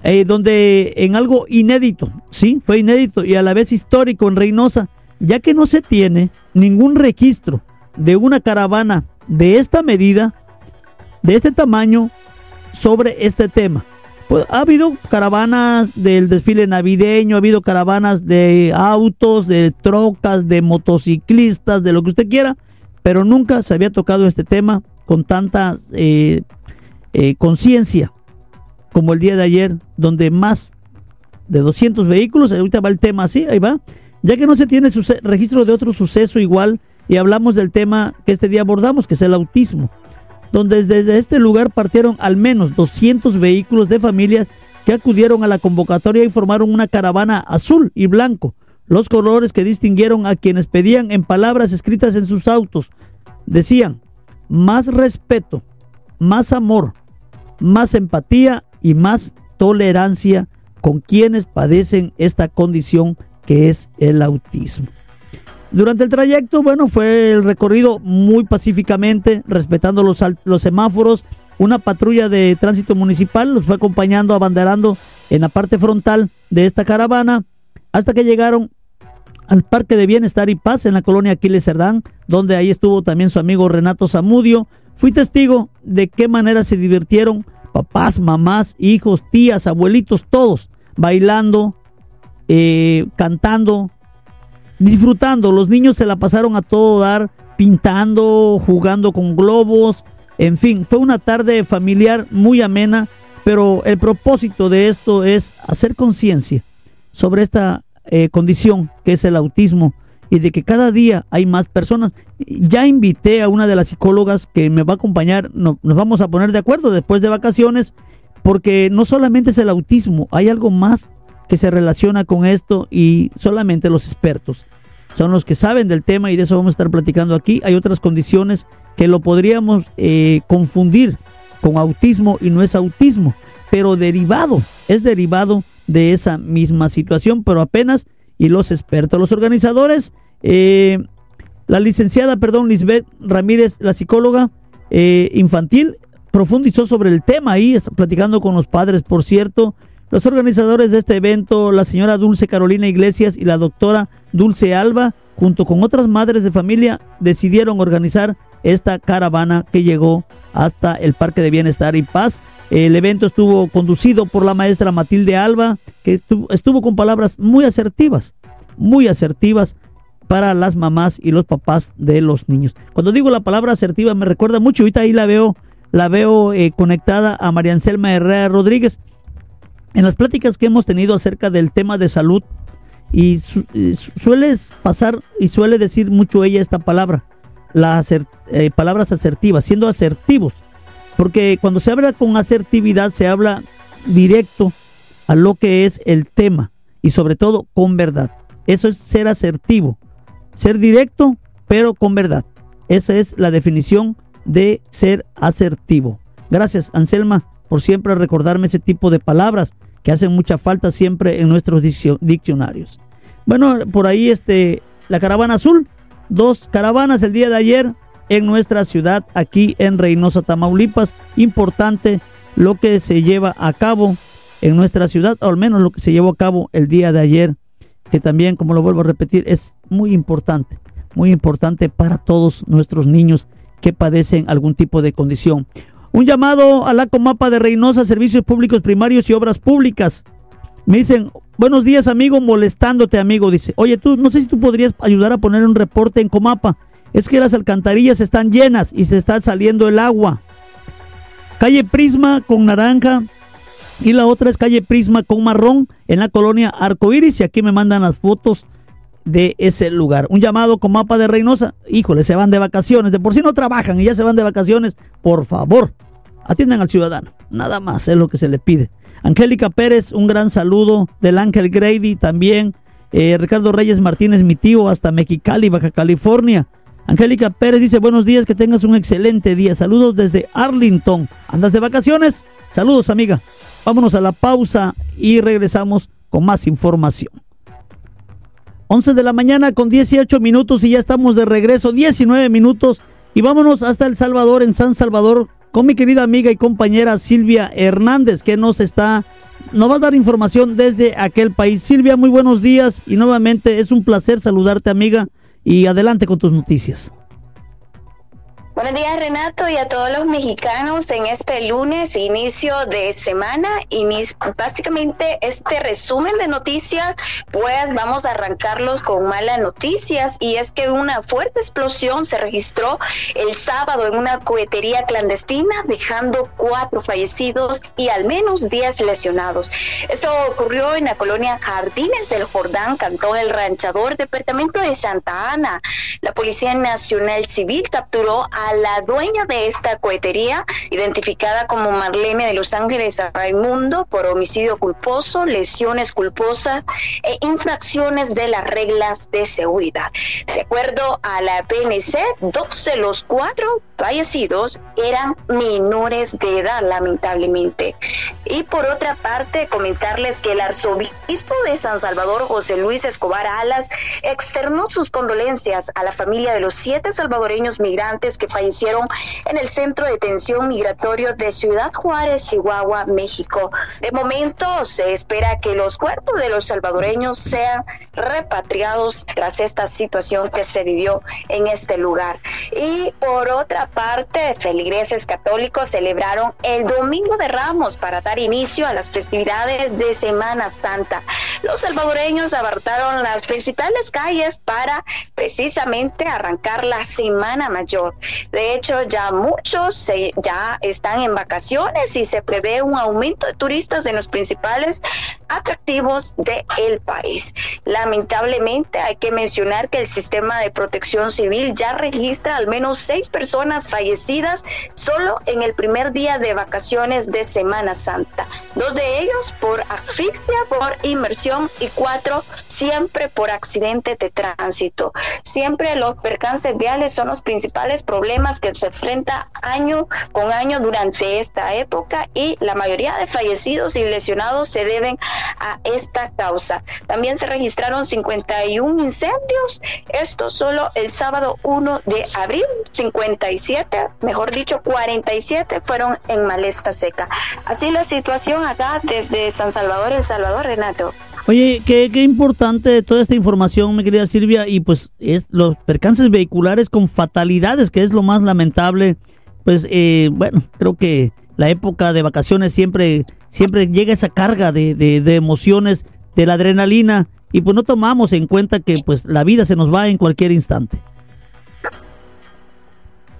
Eh, donde en algo inédito, sí, fue inédito y a la vez histórico en Reynosa, ya que no se tiene ningún registro de una caravana de esta medida, de este tamaño, sobre este tema. Pues, ha habido caravanas del desfile navideño, ha habido caravanas de autos, de trocas, de motociclistas, de lo que usted quiera, pero nunca se había tocado este tema con tanta eh, eh, conciencia como el día de ayer, donde más de 200 vehículos, ahorita va el tema así, ahí va, ya que no se tiene registro de otro suceso igual y hablamos del tema que este día abordamos, que es el autismo donde desde este lugar partieron al menos 200 vehículos de familias que acudieron a la convocatoria y formaron una caravana azul y blanco, los colores que distinguieron a quienes pedían en palabras escritas en sus autos. Decían, más respeto, más amor, más empatía y más tolerancia con quienes padecen esta condición que es el autismo. Durante el trayecto, bueno, fue el recorrido muy pacíficamente, respetando los, semáforos. Una patrulla de tránsito municipal los fue acompañando, abanderando en la parte frontal de esta caravana, hasta que llegaron al Parque de Bienestar y Paz en la colonia Aquiles Cerdán, donde ahí estuvo también su amigo Renato Zamudio. Fui testigo de qué manera se divirtieron papás, mamás, hijos, tías, abuelitos, todos bailando, eh, cantando, disfrutando. Los niños se la pasaron a todo dar, pintando, jugando con globos. En fin, fue una tarde familiar muy amena, pero el propósito de esto es hacer conciencia sobre esta eh, condición que es el autismo y de que cada día hay más personas. Ya invité a una de las psicólogas que me va a acompañar, nos vamos a poner de acuerdo después de vacaciones, porque no solamente es el autismo, hay algo más que se relaciona con esto y solamente los expertos son los que saben del tema y de eso vamos a estar platicando aquí. Hay otras condiciones que lo podríamos eh, confundir con autismo y no es autismo, pero derivado, es derivado de esa misma situación, pero apenas y los expertos, los organizadores, eh, la licenciada, perdón, Lisbeth Ramírez, la psicóloga eh, infantil, profundizó sobre el tema ahí, está platicando con los padres, por cierto, los organizadores de este evento, la señora Dulce Carolina Iglesias y la doctora Dulce Alba, junto con otras madres de familia, decidieron organizar esta caravana que llegó hasta el Parque de Bienestar y Paz. El evento estuvo conducido por la maestra Matilde Alba, que estuvo, con palabras muy asertivas, muy asertivas para las mamás y los papás de los niños. Cuando digo la palabra asertiva me recuerda mucho, ahorita ahí la veo, la veo eh, conectada a María Anselma Herrera Rodríguez. En las pláticas que hemos tenido acerca del tema de salud, y suele pasar y suele decir mucho ella esta palabra, las eh, palabras asertivas, siendo asertivos. Porque cuando se habla con asertividad se habla directo a lo que es el tema y sobre todo con verdad. Eso es ser asertivo, ser directo pero con verdad. Esa es la definición de ser asertivo. Gracias Anselma por siempre recordarme ese tipo de palabras que hacen mucha falta siempre en nuestros diccionarios. Bueno, por ahí este la caravana azul, dos caravanas el día de ayer en nuestra ciudad aquí en Reynosa, Tamaulipas. Importante lo que se lleva a cabo en nuestra ciudad, o al menos lo que se llevó a cabo el día de ayer, que también, como lo vuelvo a repetir, es muy importante, muy importante para todos nuestros niños que padecen algún tipo de condición. Un llamado a la Comapa de Reynosa, Servicios Públicos Primarios y Obras Públicas. Me dicen, buenos días amigo, molestándote amigo. Dice, oye tú, no sé si tú podrías ayudar a poner un reporte en Comapa. Es que las alcantarillas están llenas y se está saliendo el agua. Calle Prisma con naranja y la otra es calle Prisma con marrón en la colonia Arcoiris y aquí me mandan las fotos de ese lugar. Un llamado con mapa de Reynosa. Híjole, se van de vacaciones. De por sí no trabajan y ya se van de vacaciones. Por favor, atiendan al ciudadano. Nada más es lo que se le pide. Angélica Pérez, un gran saludo. Del Ángel Grady también. Eh, Ricardo Reyes Martínez, mi tío, hasta Mexicali, Baja California. Angélica Pérez dice, buenos días, que tengas un excelente día. Saludos desde Arlington. ¿Andas de vacaciones? Saludos, amiga. Vámonos a la pausa y regresamos con más información. 11 de la mañana con 18 minutos y ya estamos de regreso, 19 minutos. Y vámonos hasta El Salvador, en San Salvador, con mi querida amiga y compañera Silvia Hernández, que nos está, nos va a dar información desde aquel país. Silvia, muy buenos días y nuevamente es un placer saludarte, amiga, y adelante con tus noticias. Buenos días Renato y a todos los mexicanos en este lunes, inicio de semana, inicio, básicamente este resumen de noticias, pues vamos a arrancarlos con malas noticias y es que una fuerte explosión se registró el sábado en una cohetería clandestina dejando cuatro fallecidos y al menos diez lesionados. Esto ocurrió en la colonia Jardines del Jordán, Cantón El Ranchador, departamento de Santa Ana. La Policía Nacional Civil capturó a la dueña de esta cohetería, identificada como Marlene de Los Ángeles Raimundo, por homicidio culposo, lesiones culposas e infracciones de las reglas de seguridad. De acuerdo a la PNC, dos de los cuatro fallecidos eran menores de edad, lamentablemente. Y por otra parte, comentarles que el arzobispo de San Salvador, José Luis Escobar Alas, externó sus condolencias a la familia de los siete salvadoreños migrantes que fallecieron en el centro de detención migratorio de Ciudad Juárez, Chihuahua, México. De momento, se espera que los cuerpos de los salvadoreños sean repatriados tras esta situación que se vivió en este lugar. Y por otra parte, feligreses católicos celebraron el Domingo de Ramos para dar inicio a las festividades de Semana Santa. Los salvadoreños abartaron las principales calles para precisamente arrancar la Semana Mayor. De hecho, ya muchos ya están en vacaciones y se prevé un aumento de turistas en los principales atractivos del el país. Lamentablemente hay que mencionar que el sistema de protección civil ya registra al menos seis personas fallecidas solo en el primer día de vacaciones de Semana Santa. Dos de ellos por asfixia, por inmersión y cuatro siempre por accidente de tránsito. Siempre los percances viales son los principales problemas que se enfrenta año con año durante esta época y la mayoría de fallecidos y lesionados se deben a esta causa. También se registraron 51 incendios, esto solo el sábado 1 de abril, 57, mejor dicho 47 fueron en malesta seca. Así la situación acá desde San Salvador, El Salvador, Renato. Oye, qué, qué importante toda esta información, mi querida Silvia, y pues es los percances vehiculares con fatalidades, que es lo más lamentable. Pues eh, bueno, creo que la época de vacaciones siempre, siempre llega esa carga de, de, de emociones, de la adrenalina, y pues no tomamos en cuenta que pues la vida se nos va en cualquier instante.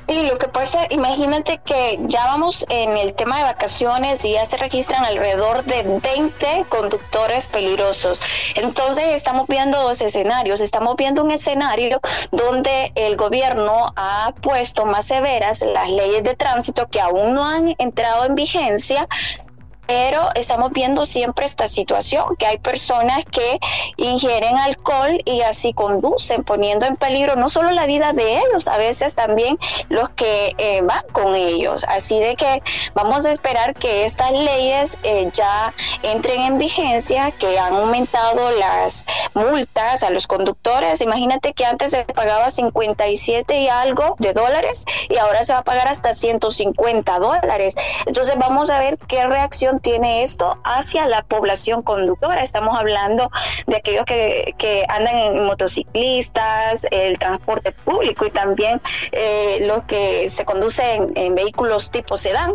Y lo que pasa, imagínate que ya vamos en el tema de vacaciones y ya se registran alrededor de 20 conductores peligrosos. Entonces estamos viendo dos escenarios. Estamos viendo un escenario donde el gobierno ha puesto más severas las leyes de tránsito que aún no han entrado en vigencia pero estamos viendo siempre esta situación, que hay personas que ingieren alcohol y así conducen, poniendo en peligro no solo la vida de ellos, a veces también los que eh, van con ellos. Así de que vamos a esperar que estas leyes eh, ya entren en vigencia, que han aumentado las multas a los conductores. Imagínate que antes se pagaba 57 y algo de dólares y ahora se va a pagar hasta 150 dólares. Entonces vamos a ver qué reacción tiene esto hacia la población conductora. Estamos hablando de aquellos que, que andan en motociclistas, el transporte público y también eh, los que se conducen en vehículos tipo sedán.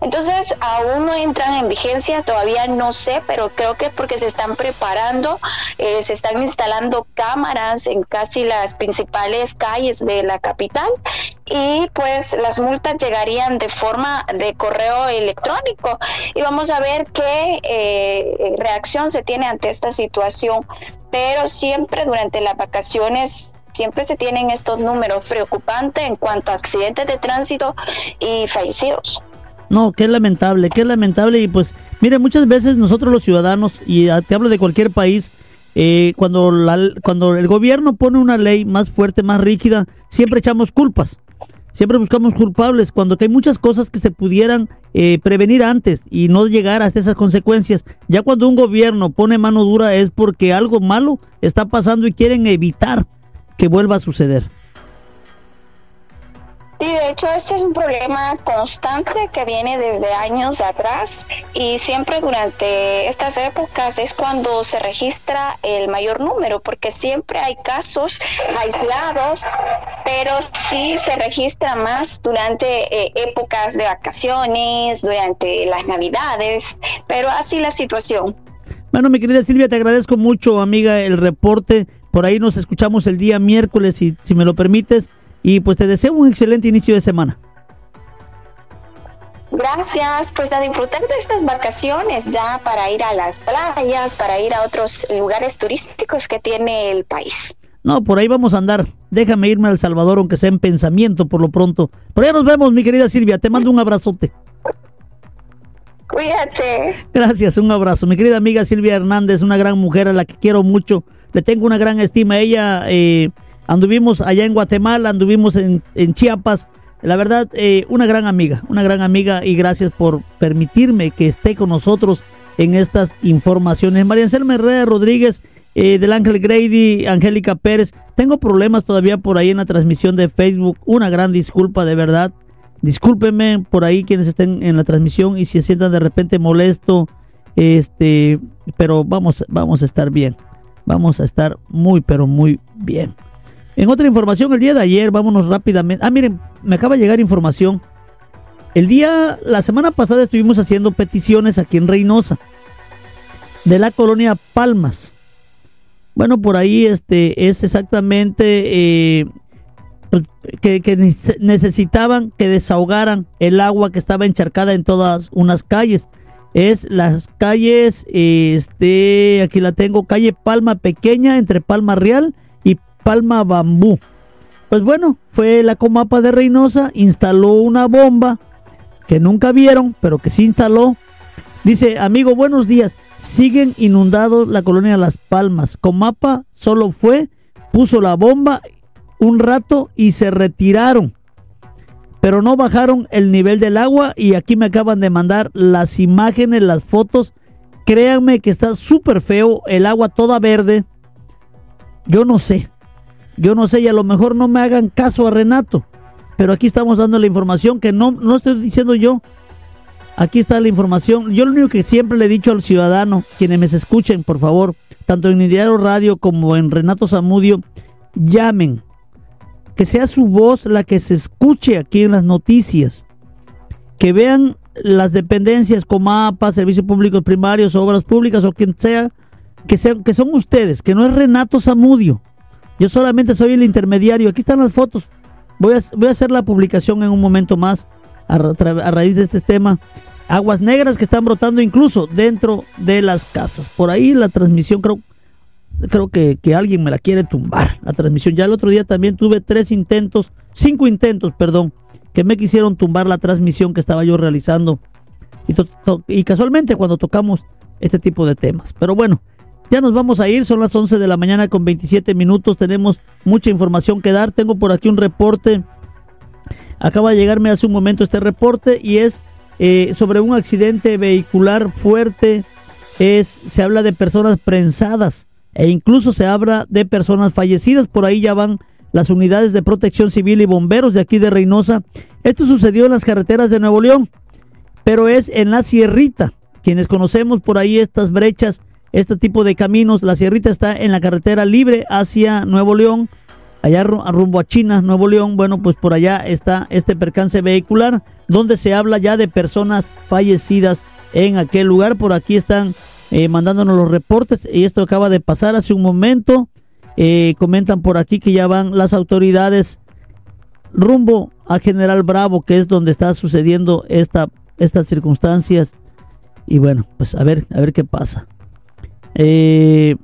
Entonces, aún no entran en vigencia, todavía no sé, pero creo que es porque se están preparando, eh, se están instalando cámaras en casi las principales calles de la capital y pues las multas llegarían de forma de correo electrónico y vamos a ver qué eh, reacción se tiene ante esta situación, pero siempre durante las vacaciones siempre se tienen estos números preocupantes en cuanto a accidentes de tránsito y fallecidos. No, qué lamentable, qué lamentable. Y pues, mire, muchas veces nosotros los ciudadanos, y te hablo de cualquier país, eh, cuando, la, cuando el gobierno pone una ley más fuerte, más rígida, siempre echamos culpas. Siempre buscamos culpables cuando hay muchas cosas que se pudieran eh, prevenir antes y no llegar hasta esas consecuencias. Ya cuando un gobierno pone mano dura es porque algo malo está pasando y quieren evitar que vuelva a suceder. De hecho este es un problema constante que viene desde años atrás y siempre durante estas épocas es cuando se registra el mayor número porque siempre hay casos aislados, pero sí se registra más durante eh, épocas de vacaciones, durante las navidades, pero así la situación. Bueno, mi querida Silvia, te agradezco mucho, amiga, el reporte. Por ahí nos escuchamos el día miércoles, si, si me lo permites. Y pues te deseo un excelente inicio de semana. Gracias, pues a disfrutar de estas vacaciones ya para ir a las playas, para ir a otros lugares turísticos que tiene el país. No, por ahí vamos a andar. Déjame irme al Salvador, aunque sea en pensamiento por lo pronto. Por allá nos vemos, mi querida Silvia. Te mando un abrazote. Cuídate. Gracias, un abrazo. Mi querida amiga Silvia Hernández, una gran mujer a la que quiero mucho. Le tengo una gran estima. Ella eh, anduvimos allá en Guatemala, anduvimos en, Chiapas. La verdad, eh, una gran amiga, una gran amiga y gracias por permitirme que esté con nosotros en estas informaciones. María Anselma Rodríguez, eh, del Ángel Grady, Angélica Pérez. Tengo problemas todavía por ahí en la transmisión de Facebook. Una gran disculpa, de verdad. Discúlpenme por ahí quienes estén en la transmisión y si se sientan de repente molesto, este, pero vamos, vamos a estar bien. Vamos a estar muy, pero muy bien. En otra información, el día de ayer, vámonos rápidamente. Ah, miren, me acaba de llegar información. El día, la semana pasada estuvimos haciendo peticiones aquí en Reynosa, de la colonia Palmas. Bueno, por ahí este es exactamente eh, que, que necesitaban que desahogaran el agua que estaba encharcada en todas unas calles. Es las calles, este, aquí la tengo, calle Palma Pequeña, entre Palma Real Palma Bambú. Pues bueno, fue la Comapa de Reynosa, instaló una bomba que nunca vieron, pero que sí instaló Dice, amigo, buenos días. Siguen inundados la colonia Las Palmas. Comapa solo fue, puso la bomba un rato y se retiraron. Pero no bajaron el nivel del agua y aquí me acaban de mandar las imágenes, las fotos. Créanme que está súper feo, el agua toda verde. Yo no sé, yo no sé y a lo mejor no me hagan caso a Renato. Pero aquí estamos dando la información que no, no estoy diciendo yo. Aquí está la información. Yo lo único que siempre le he dicho al ciudadano, quienes me escuchen, por favor, tanto en Diario Radio como en Renato Zamudio, llamen que sea su voz la que se escuche aquí en las noticias, que vean las dependencias como APA, Servicios Públicos Primarios, Obras Públicas o quien sea, que, sean, que son ustedes, que no es Renato Zamudio. Yo solamente soy el intermediario. Aquí están las fotos. Voy a, voy a hacer la publicación en un momento más a, a raíz de este tema. Aguas negras que están brotando incluso dentro de las casas. Por ahí la transmisión creo creo que, alguien me la quiere tumbar, la transmisión. Ya el otro día también tuve tres intentos, cinco intentos, perdón, que me quisieron tumbar la transmisión que estaba yo realizando. Y casualmente cuando tocamos este tipo de temas. Pero bueno, ya nos vamos a ir, son las 11 de la mañana con 27 minutos, tenemos mucha información que dar. Tengo por aquí un reporte, acaba de llegarme hace un momento este reporte y es eh, sobre un accidente vehicular fuerte. Es, se habla de personas prensadas e incluso se habla de personas fallecidas. Por ahí ya van las unidades de protección civil y bomberos de aquí de Reynosa. Esto sucedió en las carreteras de Nuevo León, pero es en la Sierrita. Quienes conocemos por ahí estas brechas, este tipo de caminos, la Sierrita está en la carretera libre hacia Nuevo León, allá rumbo a China, Nuevo León. Bueno, pues por allá está este percance vehicular, donde se habla ya de personas fallecidas en aquel lugar. Por aquí están eh, mandándonos los reportes y esto acaba de pasar hace un momento. Eh, comentan por aquí que ya van las autoridades rumbo a General Bravo, que es donde está sucediendo esta, estas circunstancias. Y bueno, pues a ver, a ver qué pasa. Eh,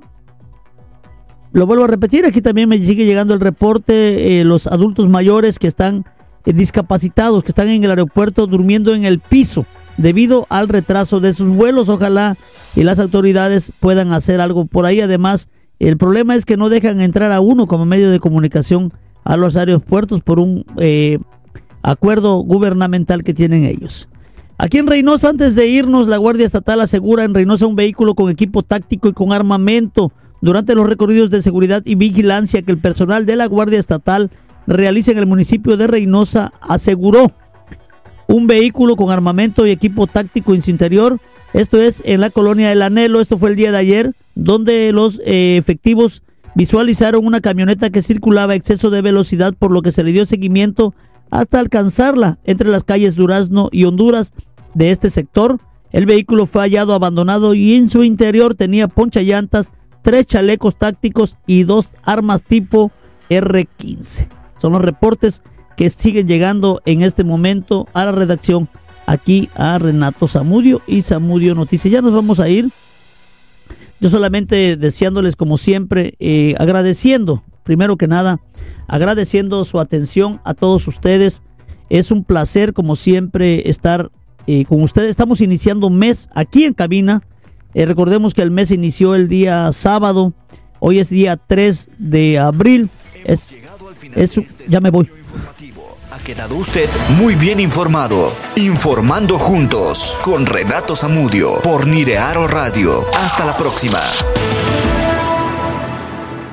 lo vuelvo a repetir, aquí también me sigue llegando el reporte, los adultos mayores que están discapacitados, que están en el aeropuerto durmiendo en el piso debido al retraso de sus vuelos. Ojalá y las autoridades puedan hacer algo por ahí. Además, el problema es que no dejan entrar a uno como medio de comunicación a los aeropuertos por un eh, acuerdo gubernamental que tienen ellos. Aquí en Reynosa, antes de irnos, la Guardia Estatal asegura en Reynosa un vehículo con equipo táctico y con armamento durante los recorridos de seguridad y vigilancia que el personal de la Guardia Estatal realiza en el municipio de Reynosa aseguró un vehículo con armamento y equipo táctico en su interior. Esto es en la colonia del Anhelo. Esto fue el día de ayer, donde los eh, efectivos visualizaron una camioneta que circulaba a exceso de velocidad, por lo que se le dio seguimiento hasta alcanzarla entre las calles Durazno y Honduras de este sector. El vehículo fue hallado abandonado y en su interior tenía poncha llantas, tres chalecos tácticos y dos armas tipo R15. Son los reportes que siguen llegando en este momento a la redacción aquí a Renato Zamudio y Zamudio Noticias. Ya nos vamos a ir. Yo solamente deseándoles como siempre, eh, agradeciendo, primero que nada, agradeciendo su atención a todos ustedes. Es un placer como siempre estar eh, con ustedes. Estamos iniciando un mes aquí en cabina. Eh, recordemos que el mes inició el día sábado. Hoy es día 3 de abril. Es, es, ya me voy. Ha quedado usted muy bien informado. Informando juntos con Renato Zamudio por Nirearo Radio. Hasta la próxima.